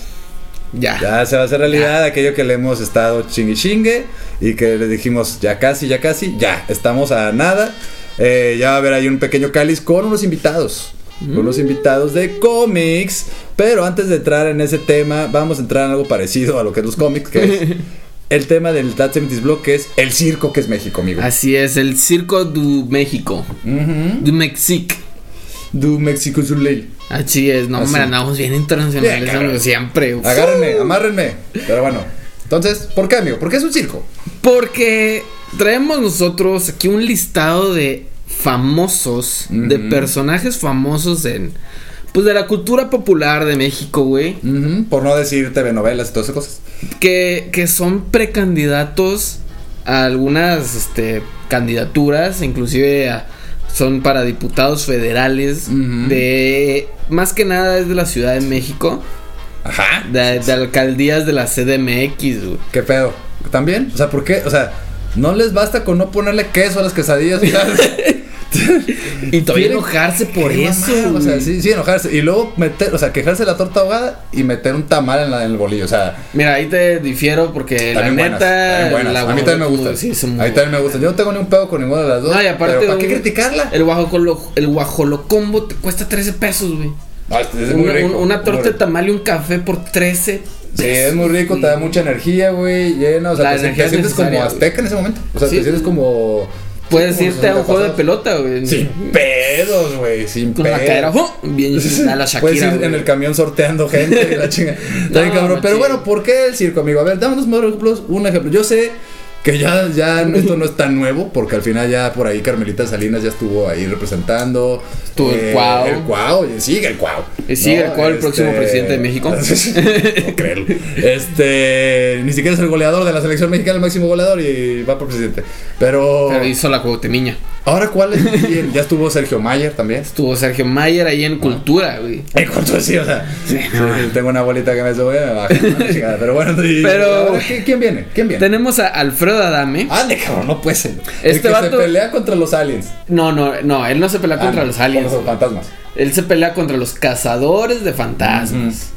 Ya. Ya se va a hacer realidad aquello que le hemos estado chingue chingue y que le dijimos ya casi, ya casi, ya, estamos a nada. Eh, ya va a haber ahí un pequeño cáliz con unos invitados. Con unos invitados de cómics. Pero antes de entrar en ese tema, vamos a entrar en algo parecido a lo que es los cómics, que es *laughs* el tema del That 70s Block, que es el circo que es México, amigo. Así es, el Circo du México. Ujú. Du Mexique. Du México Soleil. Así es, no, hombre, andamos bien internacionales, Bien, amigo, siempre. Agárrenme, amárrenme. Pero bueno, entonces, ¿por qué, amigo? ¿Por qué es un circo? Porque traemos nosotros aquí un listado de famosos, de personajes famosos en. Pues de la cultura popular de México, güey. Por no decir telenovelas y todas esas cosas. Que, que son precandidatos a algunas este, candidaturas, inclusive a- son para diputados federales de... Más que nada es de la Ciudad de México, Ajá. de, de alcaldías de la CDMX, güey. ¿Qué pedo? ¿También? O sea, ¿por qué? O sea, no les basta con no ponerle queso a las quesadillas. *laughs* *laughs* Y todavía enojarse por eso, O sea, sí, sí, enojarse. Y luego meter, o sea, quejarse de la torta ahogada y meter un tamal en, la- en el bolillo. O sea, Mira, ahí te difiero porque la buenas, neta. la a mí también me sí, son a mí también me gustan. Yo no tengo ni un pedo con ninguna de las dos. No, y aparte. pero ¿Para qué criticarla? El guajolo, el guajolocombo te cuesta 13 pesos, güey. Ah, es- es muy Una, rico, torta de tamal y un café por 13. Sí, es muy rico, te da mucha energía, güey, llena, o sea, La te, te energía es sientes como azteca en ese momento. O sea, Sí. te sientes como... Puedes sí, irte a un juego de antepasados. pelota, güey. Sin pedos, güey, sin Con pedos. la cadera, ¡oh! bien *laughs* a la Puedes Shakira. ir en güey. el camión sorteando gente y la *laughs* chinga. Está bien, No, cabrón. Pero bueno, ¿por qué el circo, amigo? A ver, dame unos más ejemplos. Un ejemplo. Yo sé que ya, ya esto no es tan nuevo, porque al final ya por ahí Carmelita Salinas ya estuvo ahí representando. Eh, Estuvo el Cuau. El Cuau, y sigue el Cuau. Y sigue el Cuau, el próximo presidente de *laughs* México. no creerlo. Este, ni siquiera es el goleador de la selección mexicana, el máximo goleador, y va por presidente. Pero, Pero hizo la Cuauhtemiña. ahora, ¿cuál es? Ya estuvo Sergio Mayer también. Estuvo Sergio Mayer ahí en Cultura, güey. En cuanto sí, o sea, sí, tengo una bolita que me sube me baja. Pero bueno, y- Pero- ahora, ¿qui- ¿quién viene? ¿Quién viene? Tenemos a Alfredo Adame. Ande, cabrón, no puede ser. el Este que vato- se pelea contra los aliens. No, no, no, él no se pelea contra los aliens. Con los fantasmas. Él se pelea contra los cazadores de fantasmas.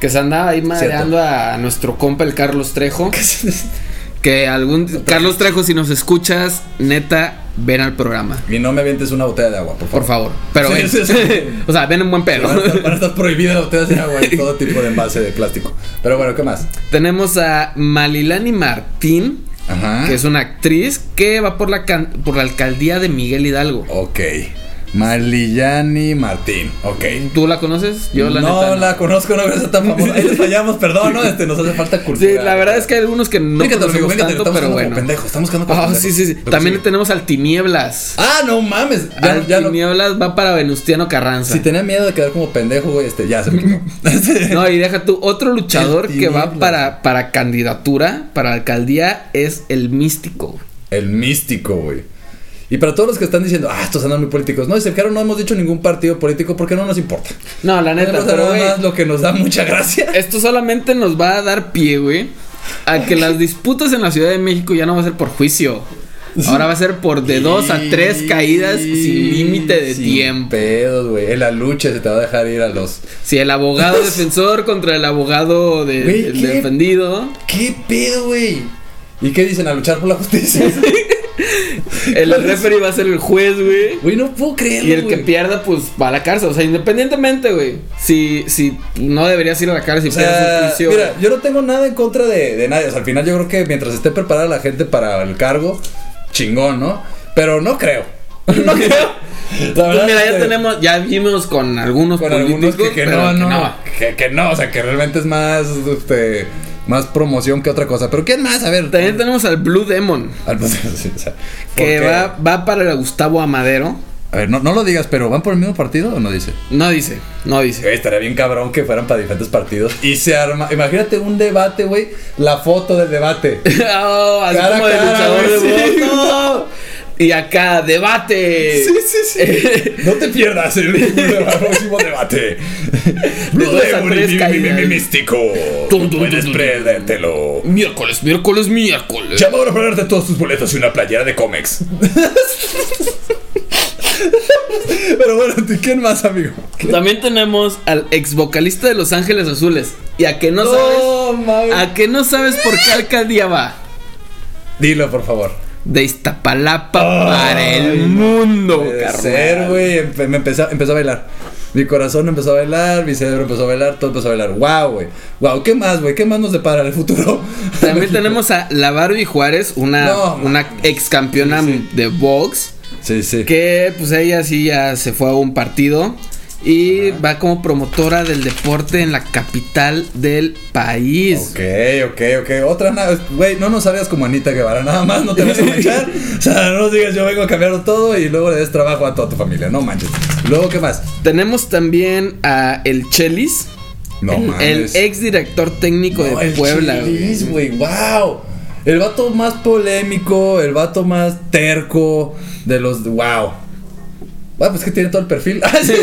Que se andaba ahí madreando a nuestro compa el Carlos Trejo. *laughs* Que algún. Carlos Trejo, si nos escuchas, neta, ven al programa. Y no me avientes una botella de agua, por favor. Por favor. Pero Sí, ven. sí, sí. *laughs* o sea, ven en buen pedo. Van a, estar, van a estar prohibidas las botellas de agua y todo tipo de envase de plástico. Pero bueno, ¿qué más? Tenemos a Malilani Martín, Ajá. que es una actriz que va por la, por la alcaldía de Miguel Hidalgo. Ok. Marlillani Martín. Ok. ¿Tú la conoces? Yo la no neta. la conozco, no es tan famosa. Ahí les fallamos, perdón, ¿no? Este, nos hace falta cultura. Sí, la verdad es que hay algunos que no Fíjate, conocemos fíjate, tanto, pero bueno. como pendejos, estamos quedando como Ah, pendejos. sí, sí, sí. También sí. tenemos al Tinieblas. Ah, no mames. Ya, al ya no. Tinieblas va para Venustiano Carranza. Si tenía miedo de quedar como pendejo, güey, este, ya se me. *laughs* No, y deja tú, otro luchador que va para, para candidatura, para alcaldía, es el místico. El místico, güey. Y para todos los que están diciendo, ah, estos andan muy políticos. No, dice, claro, no hemos dicho ningún partido político porque no nos importa. No, la neta, Tenemos pero más lo que nos da mucha gracia. *laughs* esto solamente nos va a dar pie, güey, a que las disputas en la Ciudad de México ya no va a ser por juicio. Ahora va a ser por de dos a tres caídas sin límite de Sin tiempo. pedos, güey. En la lucha se te va a dejar ir a los. Si el abogado *laughs* defensor contra el abogado de- Güey, el ¿qué? defendido, ¿Qué pedo, güey? ¿Y qué dicen? A luchar por la justicia. *laughs* el referee va a ser el juez, güey. Güey, no puedo creerlo. Y el que pierda, pues va a la cárcel. O sea, independientemente, güey. Si, si no deberías ir a la cárcel, si O pierdes un sea, juicio. mira, yo no tengo nada en contra de, de nadie. O sea, al final yo creo que mientras esté preparada la gente para el cargo, chingón, ¿no? Pero no creo. *laughs* no creo. La Pues verdad mira, es ya que tenemos, ya vimos con algunos con políticos algunos que, no, que no, Que, que no, o sea, que realmente es más, este, más promoción que otra cosa. Pero ¿quién más? A ver. También tenemos al Blue Demon, Al- *laughs* sí, o sea, que va, va para el Gustavo Amadero. A ver, no, no lo digas, pero ¿van por el mismo partido o no dice? No dice, no dice. Güey, estaría bien cabrón que fueran para diferentes partidos. Y se arma. Imagínate un debate, güey. La foto del debate. *laughs* Oh, así Cara como de cara, luchador güey, de sí. voz. *laughs* No. Y acá, debate. Sí, sí, sí. *laughs* No te pierdas el *laughs* próximo debate. *laughs* Blue dos místico. Tum, tum, Puedes perdértelo. Miércoles, miércoles, miércoles. Llama ahora para darte todos tus boletos y una playera de Comex. Pero bueno, ¿quién más, amigo? También tenemos al ex vocalista de Los Ángeles Azules. Y a que no, sabes. mames. A que no sabes por qué alcaldía va. Dilo, por favor. De Iztapalapa Ay, para el mundo, Puede ser, güey. Empe- me empezó, empezó a bailar. Mi corazón empezó a bailar, mi cerebro empezó a bailar, todo empezó a bailar. Wow, güey. Wow, ¿qué más, güey? ¿Qué más nos depara el futuro? *laughs* También tenemos a La Barbie Juárez, una, No, una ex campeona Sí, de box. Sí, sí. Que pues ella sí ya se fue a un partido. Y va como promotora del deporte en la capital del país. Ok, ok, ok. Otra nada, güey, no nos sabías como Anita Guevara, nada más, no te vas a manchar. *laughs* o sea, no nos digas yo vengo a cambiarlo todo y luego le des trabajo a toda tu familia, no manches. Luego, ¿qué más? Tenemos también a El Chelis. No el, mames. el ex director técnico No, de el Puebla, Chelis, güey. güey, wow. El vato más polémico, el vato más terco de los. Wow. Bueno, pues que tiene todo el perfil. *laughs* Ah, sí.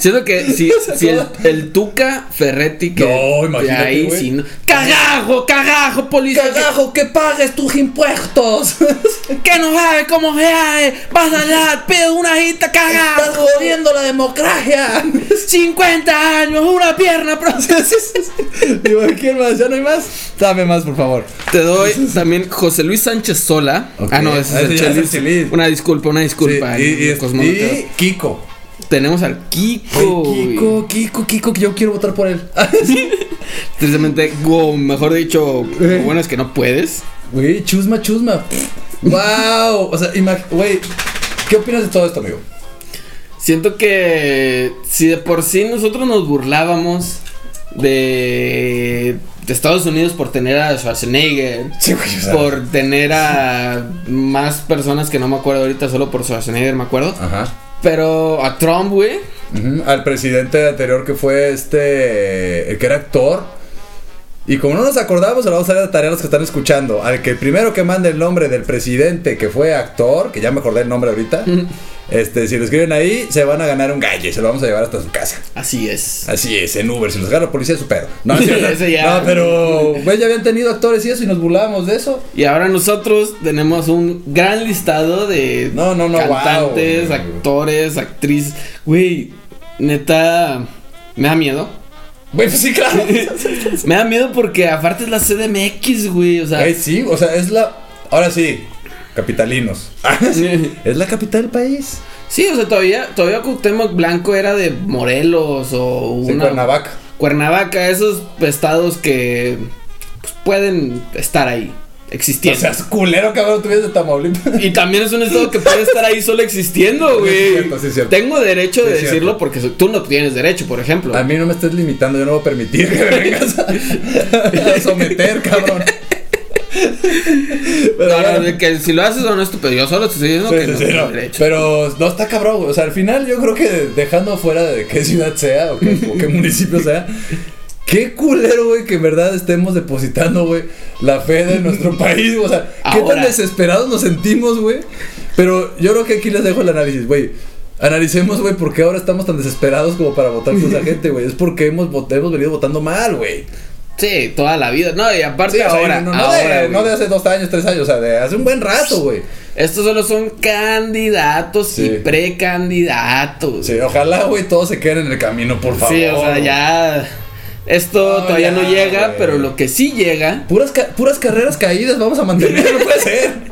Siento que si, *laughs* si el, el Tuca Ferretti que No, imagínate, ahí güey. sí, no- cagajo, cagajo, policía, Cagajo, que pagues tus impuestos. *laughs* que, no sabe cómo se hace, vas allá, pide una hita, Estás cagajo, jodiendo la democracia. *laughs* 50 años, una pierna, pero *laughs* Digo, ¿quién más? ¿Ya no hay más? Dame más, por favor. te doy también José Luis Sánchez Sola. Ah, no, ese Ah, es el es el Chelis. Chelis. Una disculpa, una disculpa. Sí, y, Kiko. Tenemos al Kiko. Kiko, Kiko, Kiko, que yo quiero votar por él. Tristemente, o mejor dicho, lo bueno es que no puedes. Güey, chusma, chusma. wow. O sea, güey, ¿qué opinas de todo esto, amigo? Siento que si de por sí nosotros nos burlábamos de, de Estados Unidos por tener a Schwarzenegger, Sí, güey, o sea. por tener a más personas que no me acuerdo ahorita, solo por Schwarzenegger me acuerdo. Ajá. Pero a Trump, güey. Al presidente anterior que fue este. El que era actor. Y como no nos acordamos, se lo vamos a dar de tarea a los que están escuchando. Al que primero que mande el nombre del presidente que fue actor, que ya me acordé el nombre ahorita. *laughs* este, si lo escriben ahí, se van a ganar un gallo y se lo vamos a llevar hasta su casa. Así es. Así es, en Uber. Si los agarra la policía, su pedo. No, *laughs* ya. no pero, güey, ya habían tenido actores y eso y nos burlábamos de eso. Y ahora nosotros tenemos un gran listado de No, no, no, cantantes, wow. actores, actrices. Güey, neta, me da miedo. Güey, pues sí, claro. Me da miedo porque aparte es la CDMX, güey. O sea, Güey, sí, o sea, es la. Ahora sí, capitalinos. *laughs* es la capital del país. sí, o sea, todavía, todavía Cuauhtémoc Blanco era de Morelos o Sí, una. Cuernavaca. Cuernavaca, esos estados que pues, pueden estar ahí, O existiendo. sea, es culero, cabrón, tú vienes de Tamaulipas. y también es un estado que puede estar ahí solo existiendo, Sí, es güey. cierto, sí, es cierto. Tengo derecho Sí, de es decirlo porque tú no tienes derecho, por ejemplo. A mí no me estés limitando, yo no voy a permitir que me vengas a, a someter, cabrón. Pero, No, que si lo haces o no estúpido, yo solo te estoy diciendo Sí, que sí, no sí, no. derecho. Pero no está cabrón. O sea, al final yo creo que dejando fuera de qué ciudad sea o qué, o qué municipio sea, qué culero, güey, que en verdad estemos depositando, güey, la fe de nuestro *laughs* país. O sea, qué Ahora. tan desesperados nos sentimos, güey. Pero yo creo que aquí les dejo el análisis, güey. Analicemos, güey, por qué ahora estamos tan desesperados como para votar por esa *laughs* gente, güey. Es porque hemos, hemos venido votando mal, güey. Sí, toda la vida. No, y aparte Sí, o sea, ahora, no, no ahora, de, no de hace dos años, tres años, o sea, de hace un buen rato, güey. Estos solo son candidatos Sí. y precandidatos. Sí, ojalá, güey, todos se queden en el camino, por favor. Sí, o sea, ya. Esto todavía ya, no llega, pero lo que sí llega. Puras, ca- puras carreras caídas vamos a mantener, no puede ser. *laughs*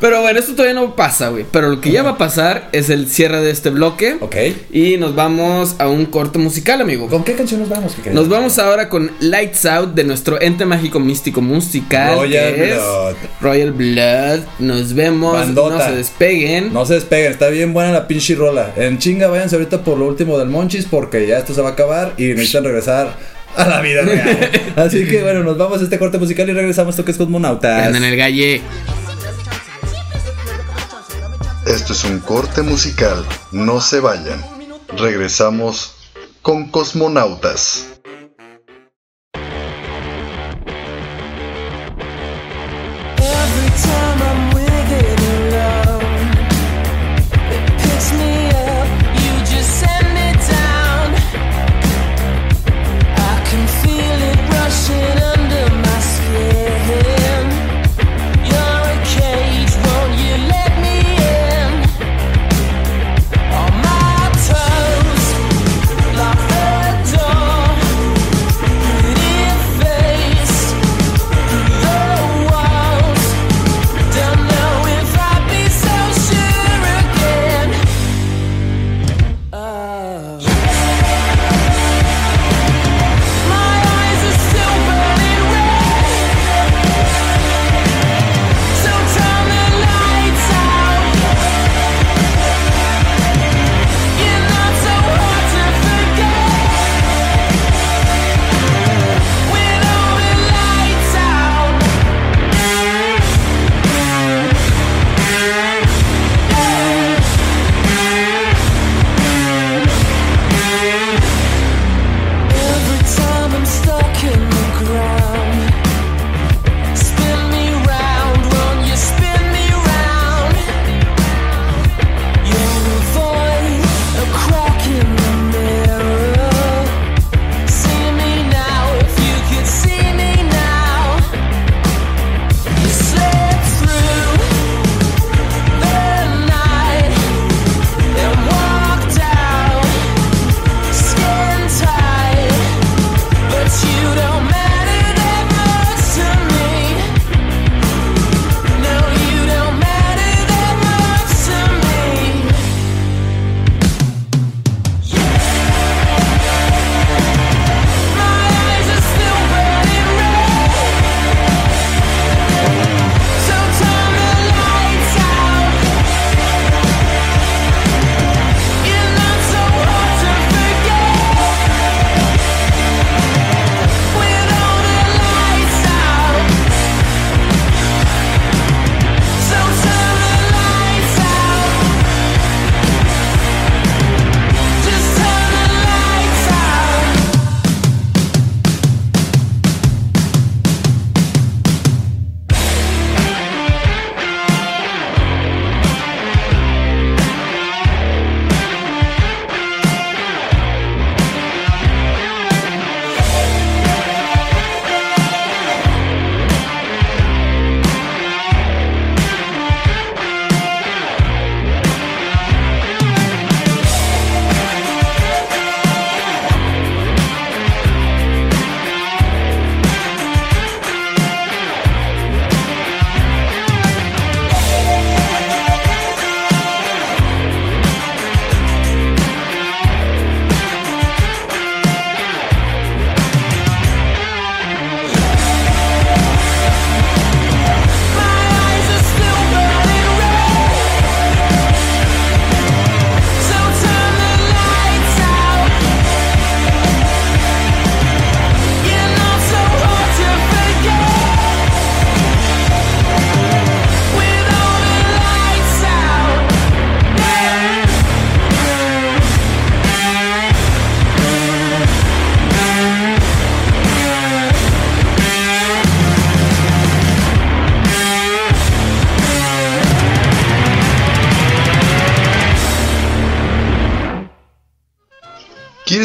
Pero bueno, esto todavía no pasa, güey. Pero lo que ya va a pasar es el cierre de este bloque. Ok. Y nos vamos a un corte musical, amigo. ¿Con qué canción nos vamos? Kike? Nos vamos ahora con Lights Out de nuestro ente mágico místico musical. Royal que es Blood. Royal Blood. Nos vemos. Bandota. No se despeguen. No se despeguen, está bien buena la pinche rola. En chinga, váyanse ahorita por lo último del Monchis porque ya esto se va a acabar y necesitan regresar a la vida real. *laughs* Así que bueno, nos vamos a este corte musical y regresamos. Toques Cosmonautas. Andan en el galle. Esto es un corte musical, no se vayan. Regresamos con Cosmonautas.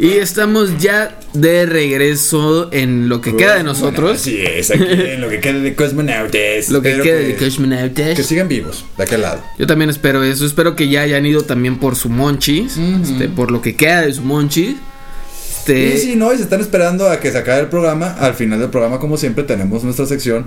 Y estamos ya de regreso en lo que queda de nosotros. Así es, aquí en lo que queda de cosmonautas. Lo que queda de Cosmonautas. Que sigan vivos, de aquel lado. Yo también espero eso. Espero que ya hayan ido también por su monchis. este, por lo que queda de su monchis. Este, Y si no, y se están esperando a que se acabe el programa, al final del programa, como siempre, tenemos nuestra sección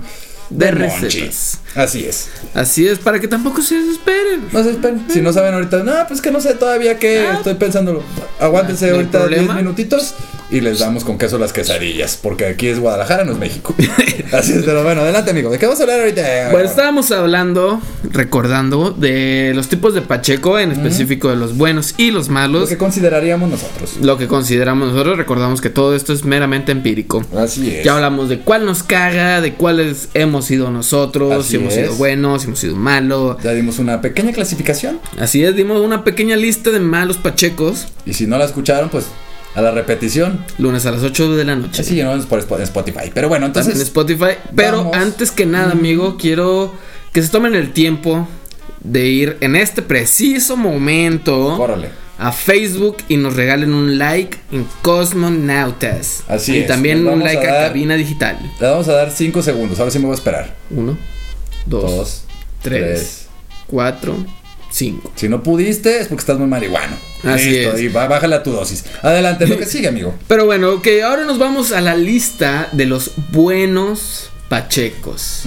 De de, recetas. Así es. Así es, para que tampoco se desesperen. No se esperen. Si no saben ahorita, no, pues que no sé todavía qué Ah. estoy pensándolo. Aguántense No ahorita 10 problema. minutitos y les damos con queso las quesadillas. Porque aquí es Guadalajara, no es México. *laughs* Así es, pero bueno, adelante, amigo. ¿De qué vamos a hablar ahorita? Bueno, estábamos hablando, recordando, de los tipos de Pacheco, en específico de los buenos y los Lo malos. que consideraríamos nosotros. Lo que consideramos nosotros, recordamos que todo esto es meramente empírico. Así es. Ya hablamos de cuál nos caga, de cuáles hemos sido nosotros, Así si hemos es. sido buenos, si hemos sido malos. Ya dimos una pequeña clasificación. Así es, dimos una pequeña lista de malos pachecos, Y si no la escucharon, pues a la repetición. lunes a las 8 de la noche. Así no es por Sp- Spotify. Pero bueno, También en entonces. Spotify. Pero vamos. antes que nada, amigo, quiero que se tomen el tiempo de ir en este preciso momento Córrele. A Facebook y nos regalen un like en Cosmonautas. Así y es, también les un like a a, dar- Cabina Digital. Le vamos a dar 5 segundos. Ahora sí me voy a esperar. Uno, dos, Dos, tres, tres. cuatro, cinco. Si no pudiste, es porque estás muy marihuano. Así Listo, es. Y ba- bájale a tu dosis. Adelante, lo que *laughs* sigue, amigo. Pero bueno, ok, ahora nos vamos a la lista de los buenos pachecos.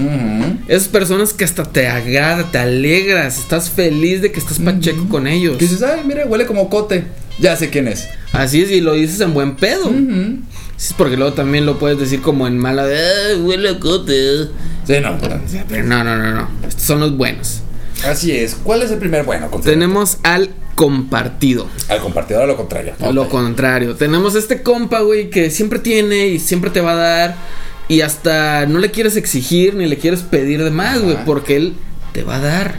Esas personas que hasta te agrada, te alegras, estás feliz de que estás pacheco con ellos. Que dices, ay, mire, huele como cote. Ya sé quién es. Así es, y lo dices en buen pedo. Sí, porque luego también lo puedes decir como en mala de, "Ay, huele a cote. Sí, no. Pero no, no, no, no. Estos son los buenos. Así es. ¿Cuál es el primer bueno? Tenemos al compartido. Al compartidor a lo contrario. Lo Ok. contrario. Tenemos este compa, güey, que siempre tiene y siempre te va a dar. Y hasta no le quieres exigir ni le quieres pedir de más, güey, porque él te va a dar.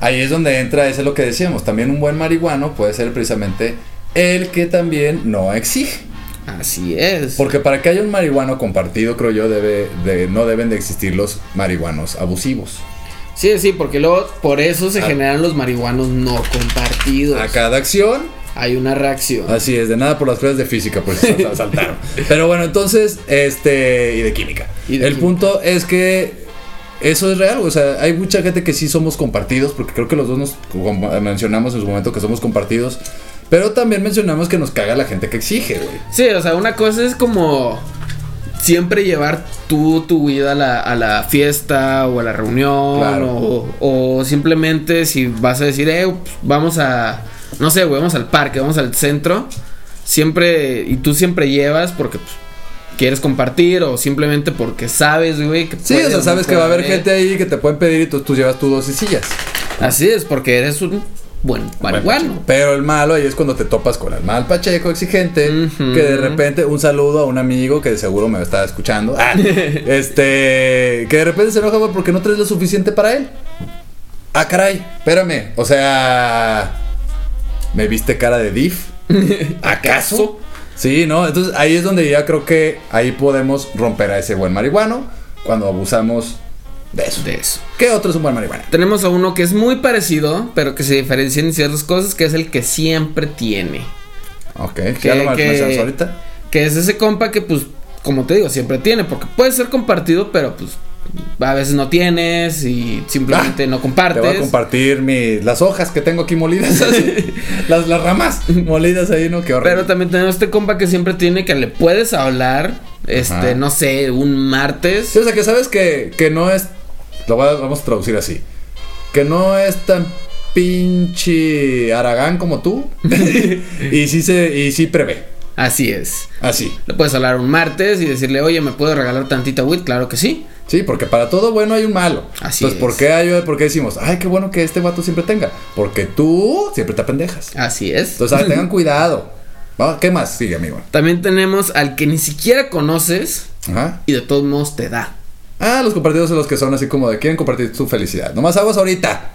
Ahí es donde entra, eso es lo que decíamos. También un buen marihuano puede ser precisamente el que también no exige. Así es. Porque para que haya un marihuano compartido, creo yo, debe de, no deben de existir los marihuanos abusivos. Sí, sí, porque luego por eso se Ah. generan los marihuanos no compartidos. A cada acción, Hay una reacción. así es, de nada por las clases de física, pues *laughs* sal- saltaron. Pero bueno, entonces, este, y de química. Y de el química. punto es que eso es real, o sea, hay mucha gente que sí somos compartidos, porque creo que los dos nos mencionamos en su momento que somos compartidos. Pero también mencionamos que nos caga la gente que exige, güey. Sí, o sea, una cosa es como siempre llevar tú tu vida a la, a la fiesta o a la reunión Claro. o, o simplemente si vas a decir, eh, pues, vamos a, no sé, güey, vamos al parque, vamos al centro, siempre, y tú siempre llevas porque pues, quieres compartir o simplemente porque sabes, güey, que Sí, o sea, sabes que va a haber gente ahí que te pueden pedir y tú, tú llevas tus dos sillas. Así es, porque eres un buen marihuano. Pero el malo ahí es cuando te topas con el mal Pacheco exigente, que de repente un saludo a un amigo que de seguro me está escuchando, ah, *laughs* este, que de repente se enoja porque no traes lo suficiente para él. Ah, caray, espérame, o sea, ¿me viste cara de diff? *laughs* ¿Acaso? Sí, ¿no? Entonces ahí es donde ya creo que ahí podemos romper a ese buen marihuano cuando abusamos de eso. De eso. ¿Qué otro es un buen marihuana? Tenemos a uno que es muy parecido, pero que se diferencia en ciertas cosas, que es el que siempre tiene. Ok, Que- ya lo que- ahorita. Que es ese compa que, pues, como te digo, siempre tiene. Porque puede ser compartido, pero pues a veces no tienes y simplemente Ah, no Te compartes. voy a compartir mi, las hojas que tengo aquí molidas. *laughs* así. las, las ramas molidas ahí, ¿no? Qué horrible. pero también tenemos este compa que siempre tiene que le puedes hablar, este, Ajá. no sé, un martes. Sí, o sea, que sabes que, que no es. Lo voy a- vamos a traducir así. Que no es tan pinche Aragán como tú. *laughs* *laughs* y sí se, y sí prevé. Así es. Así. Le puedes hablar un martes y decirle, oye, ¿me puedo regalar tantita weed? Claro que sí. Sí, porque para todo bueno hay un malo. Así Entonces, es. ¿por qué, hay, ¿por qué decimos, ay, qué bueno que este vato siempre tenga? Porque tú siempre te apendejas. Así es. Entonces, ah, tengan cuidado. ¿Qué más? Sigue, amigo. También tenemos al que ni siquiera conoces Ajá. y de todos modos te da. Ah, los compartidos son los que son así como de quieren compartir su felicidad. Nomás aguas ahorita.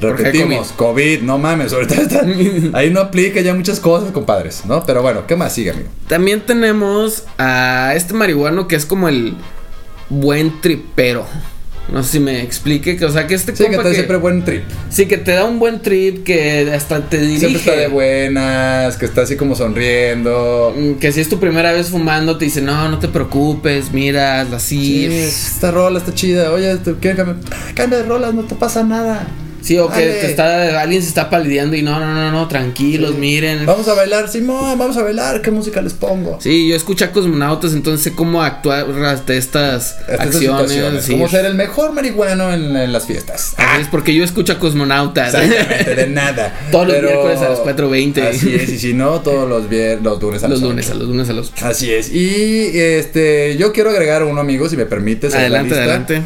Repetimos, COVID. no mames, ahorita está. *laughs* Ahí no aplica ya muchas cosas, compadres, ¿no? Pero bueno, ¿qué más sigue, amigo? También tenemos a este marihuano que es como el buen tripero. No sé si me explique, que o sea que este Sí, que compa te da que- siempre buen trip. sí que te da un buen trip que hasta te dirige. Siempre está de buenas, que está así como sonriendo. Mm, Que si es tu primera vez fumando, te dice, no, no te preocupes, mira, así. Sí, esta rola está chida. Oye, ¿tú quieres cambiar? Ah, cambia de rolas, no te pasa nada. Sí, o que te está, alguien se está palideando y no, no, no, no, tranquilos, miren. Vamos a bailar, Simón, vamos a bailar. ¿Qué música les pongo? Sí, yo escuché a cosmonautas, entonces sé cómo actuar ante estas Estas acciones. sí. Cómo ser el mejor marihuano en, en las fiestas. Así es, porque yo escucho a cosmonautas. Exactamente, de nada. *laughs* Todos los miércoles a las 4:20. Así es, y si no, todos *laughs* los, vier- los lunes a los las lunes, a 8. los lunes a los. Así es. Y este, yo quiero agregar uno, amigo, si me permites. Adelante, adelante.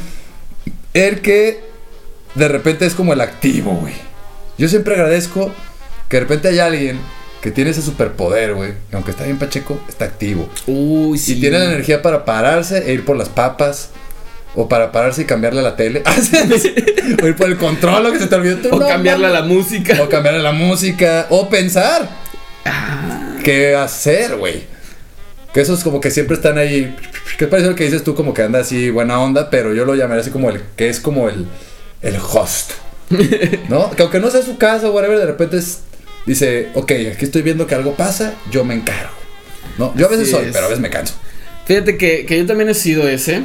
El que de repente es como el activo, güey. Yo siempre agradezco que de repente hay alguien que tiene ese superpoder, güey. que Aunque está bien pacheco, está activo. Uy, sí. Y tiene la energía para pararse e ir por las papas. O para pararse y cambiarle a la tele. *laughs* o ir por el control, lo que se te olvidó. Tú, O no, cambiarle a la música. O cambiarle la música. O pensar. Ah. ¿Qué hacer, güey? Que esos como que siempre están ahí. ¿Qué parece lo que dices tú? Como que anda así buena onda, pero yo lo llamaría así como el que es como el, el host. ¿No? Que aunque no sea su casa o whatever, de repente es, dice, ok, aquí estoy viendo que algo pasa, yo me encargo. ¿No? Yo a veces Así soy, es. pero a veces me canso. Fíjate que, que yo también he sido ese.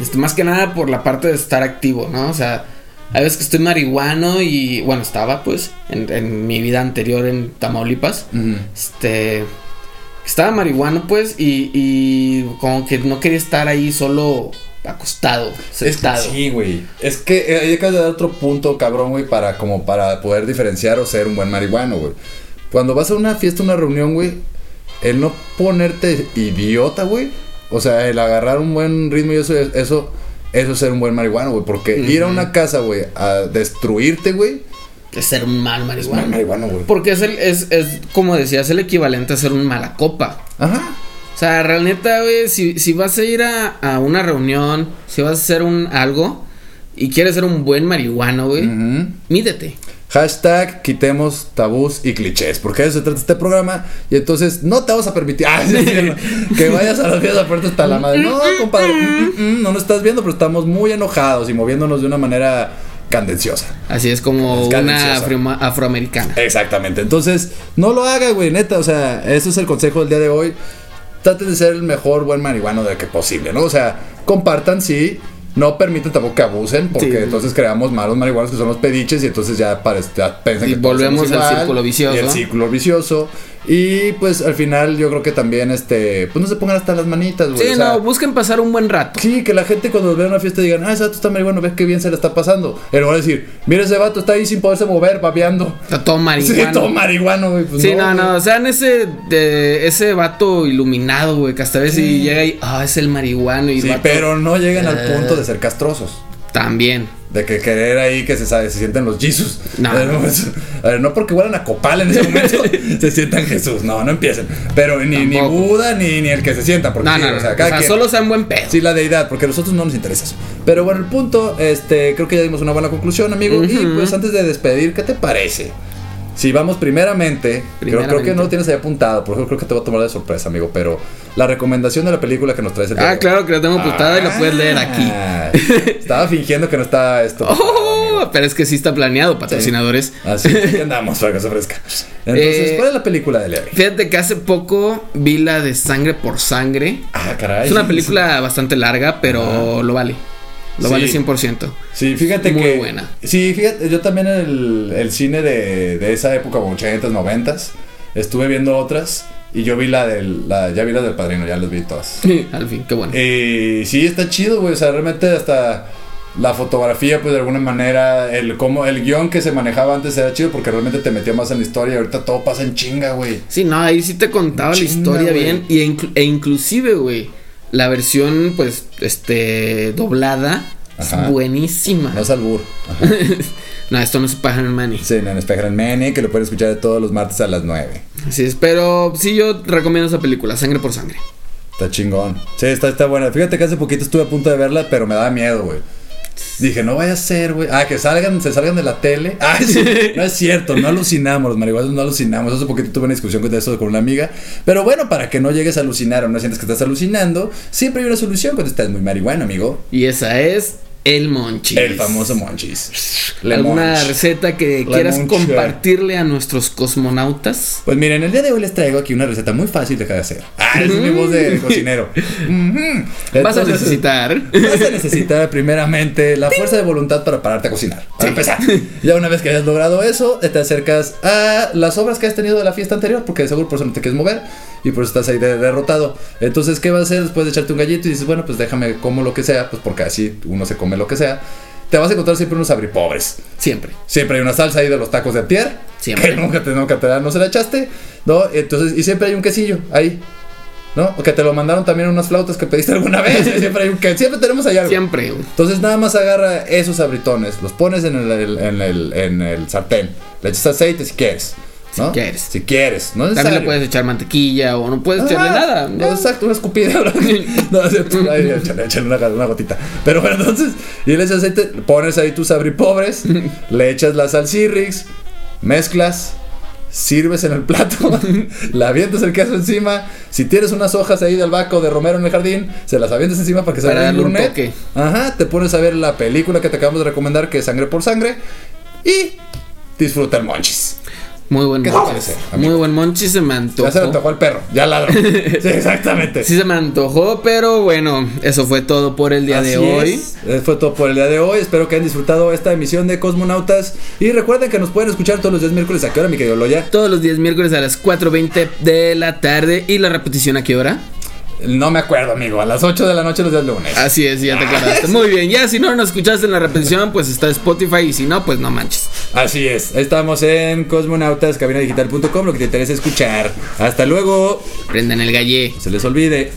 Este, más que nada por la parte de estar activo, ¿no? O sea, hay veces que estoy marihuano y, bueno, estaba pues en, en mi vida anterior en Tamaulipas. Este, estaba marihuano pues y, y como que no quería estar ahí solo acostado, Es que sentado. sí, güey. Es que eh, hay que dar otro punto, cabrón, güey, para como para poder diferenciar o ser un buen marihuano, güey. Cuando vas a una fiesta, una reunión, güey, el no ponerte idiota, güey. O sea, el agarrar un buen ritmo y eso, eso, eso es ser un buen marihuano, güey. Porque ir a una casa, güey, a destruirte, güey, Es ser un mal es marihuano. mal marihuano, güey. Porque es, el, es, es, como decía, es el equivalente a ser un mala copa. Ajá. O sea, realmente, güey, si, si vas a ir a, a una reunión, si vas a hacer un algo y quieres ser un buen marihuano, güey, Ujú. mídete. Hashtag quitemos tabús y clichés, porque de eso se trata este programa. Y entonces no te vamos a permitir *laughs* ah, sí, sí, no, que vayas a las fiestas fuertes hasta la madre. No, *laughs* compadre, mm, mm, mm, no nos estás viendo, pero estamos muy enojados y moviéndonos de una manera candenciosa. Así es como Es una afro- afroamericana. Exactamente. Entonces, no lo haga, güey, neta. O sea, eso es el consejo del día de hoy. Traten de ser el mejor buen marihuano de que posible, ¿no? O sea, compartan, sí. No permitan tampoco que abusen, porque Sí. entonces creamos malos marihuanos que son los pediches y entonces ya, parece, ya piensan Y que volvemos al círculo vicioso. Y el círculo vicioso. Y pues al final yo creo que también, este, pues no se pongan hasta las manitas, güey. Sí, o sea, no, busquen pasar un buen rato. Sí, que la gente cuando vea una fiesta digan, ah, ese vato está marihuano, ves qué bien se le está pasando. Lugar de decir, mira ese vato está ahí sin poderse mover, babeando. Está todo Sí, marihuano. todo marihuano, güey. pues Sí, no, güey. no, o sea, en ese, de, ese vato iluminado, güey, que hasta a veces llega y, ah, es el marihuano y Sí, vato pero no lleguen al punto de ser castrosos. también. De que querer ahí que se se sienten los Jesus. No. A ver, no porque huelan a copal en ese momento *laughs* se sientan Jesús. No, no empiecen. Pero ni, ni. Buda ni, ni el que se sienta. Porque No, sí, no, o sea, o cada sea, quien- solo sean buen pedo. Sí, la deidad, porque a nosotros no nos interesa eso. Pero bueno, el punto, este, creo que ya dimos una buena conclusión, amigo. Y pues antes de despedir, ¿qué te parece? Si vamos primeramente, creo- Creo, que Primeramente. no lo tienes ahí apuntado, por eso creo que te voy a tomar de sorpresa, amigo. Pero la recomendación de la película que nos traes el día de Ah, claro que lo tengo apuntada y lo puedes leer aquí. Ah, *laughs* Estaba fingiendo que no estaba esto. Oh, pero es que sí está planeado, patrocinadores. Así que *laughs* andamos para que se ofrezca. Entonces, Eh, ¿cuál es la película de Levi? Fíjate que hace poco vi la de Sangre por Sangre. Ah, caray. Es una película bastante larga, pero lo vale. Lo Sí. vale 100%. Sí, fíjate Muy que. buena. Sí, fíjate, yo también el, el cine de, de esa época, como 80s, 90s, estuve viendo otras y yo vi la del. La, ya vi la del padrino, ya las vi todas. *laughs* Al fin, qué bueno. Y sí, está chido, güey. O sea, realmente hasta la fotografía, pues de alguna manera, el cómo, el guion que se manejaba antes era chido porque realmente te metía más en la historia y ahorita todo pasa en chinga, güey. Sí, no, ahí sí te contaba Chinga, la historia güey. bien. Y inclu- e inclusive, güey, la versión, pues, este, doblada Ajá. es buenísima. No es albur. Ajá. *laughs* No, esto no es Pajan Money. Sí, en Spider Manny, que lo pueden escuchar todos los martes a las 9. Así es, pero sí yo recomiendo esa película, Sangre por Sangre. Está chingón. Sí, está, está buena. Fíjate que hace poquito estuve a punto de verla, pero me daba miedo, güey. Dije, no vaya a ser, güey. Ah, que salgan, se salgan de la tele. *laughs* Ah, sí, no es cierto, no alucinamos, los marihuanos no alucinamos. Hace poquito tuve una discusión con eso con una amiga. Pero bueno, para que no llegues a alucinar o no sientas que estás alucinando, siempre hay una solución cuando estás muy marihuana, amigo. Y esa es el monchis. El famoso monchis. Le ¿Alguna monch. receta que Le quieras monch. compartirle a nuestros cosmonautas? Pues miren, el día de hoy les traigo aquí una receta muy fácil de hacer. Ah, es mi voz de cocinero. *laughs* Vas a necesitar. Vas a necesitar primeramente la fuerza de voluntad para pararte a cocinar. Para empezar. Ya una vez que hayas logrado eso, te acercas a las obras que has tenido de la fiesta anterior, porque de seguro por eso no te quieres mover y por eso estás ahí de- derrotado. Entonces, ¿qué vas a hacer después de echarte un gallito y dices, bueno, pues déjame como lo que sea, pues porque así uno se come lo que sea? Te vas a encontrar siempre unos abripobres. Siempre. Siempre hay una salsa ahí de los tacos de tier. Siempre. Que *laughs* nunca te, nunca te dan, no se la echaste. ¿No? Entonces, y siempre hay un quesillo ahí. ¿No? O que te lo mandaron también unas flautas que pediste alguna vez. *laughs* siempre hay un que Siempre tenemos algo. Siempre. Entonces nada más agarra esos abritones, los pones en el, el- en el, en el sartén, le echas aceite si quieres. ¿No? Si quieres. Si quieres. No es También le puedes echar mantequilla o no puedes echarle nada. no, exacto, una escupida. *laughs* no, es cierto, ahí, échale, échale una, una gotita. Pero bueno, entonces, y le echas aceite, pones ahí tus abripobres, *laughs* le echas la salsirrix, mezclas, sirves en el plato, *laughs* la avientas el queso encima. Si tienes unas hojas ahí de albahaca o de romero en el jardín, se las avientas encima para que se vea un gourmet. toque. Ajá, te pones a ver la película que te acabamos de recomendar, que es Sangre por Sangre, y disfruta el monchis. Muy buen ¿Qué monchis. Muy buen monchis se me antojó. Ya se le antojó al perro, ya ladró. *laughs* Sí, exactamente. Sí se me antojó, pero bueno, eso fue todo por el día de hoy. es. Eh, Fue todo por el día de hoy. Espero que hayan disfrutado esta emisión de Cosmonautas. Y recuerden que nos pueden escuchar todos los días miércoles. ¿A qué hora, mi querido Loya? Todos los días miércoles a las 4.20 de la tarde. ¿Y la repetición a qué hora? No me acuerdo, amigo. A las 8 de la noche los días lunes. Así es, ya te acordaste. Muy bien, ya si no nos escuchaste en la repetición, pues está Spotify y si no, pues no manches. Así es. Estamos en Cosmonautas, cabinadigital.com, lo que te interesa escuchar. Hasta luego. Prendan el gallé. No se les olvide.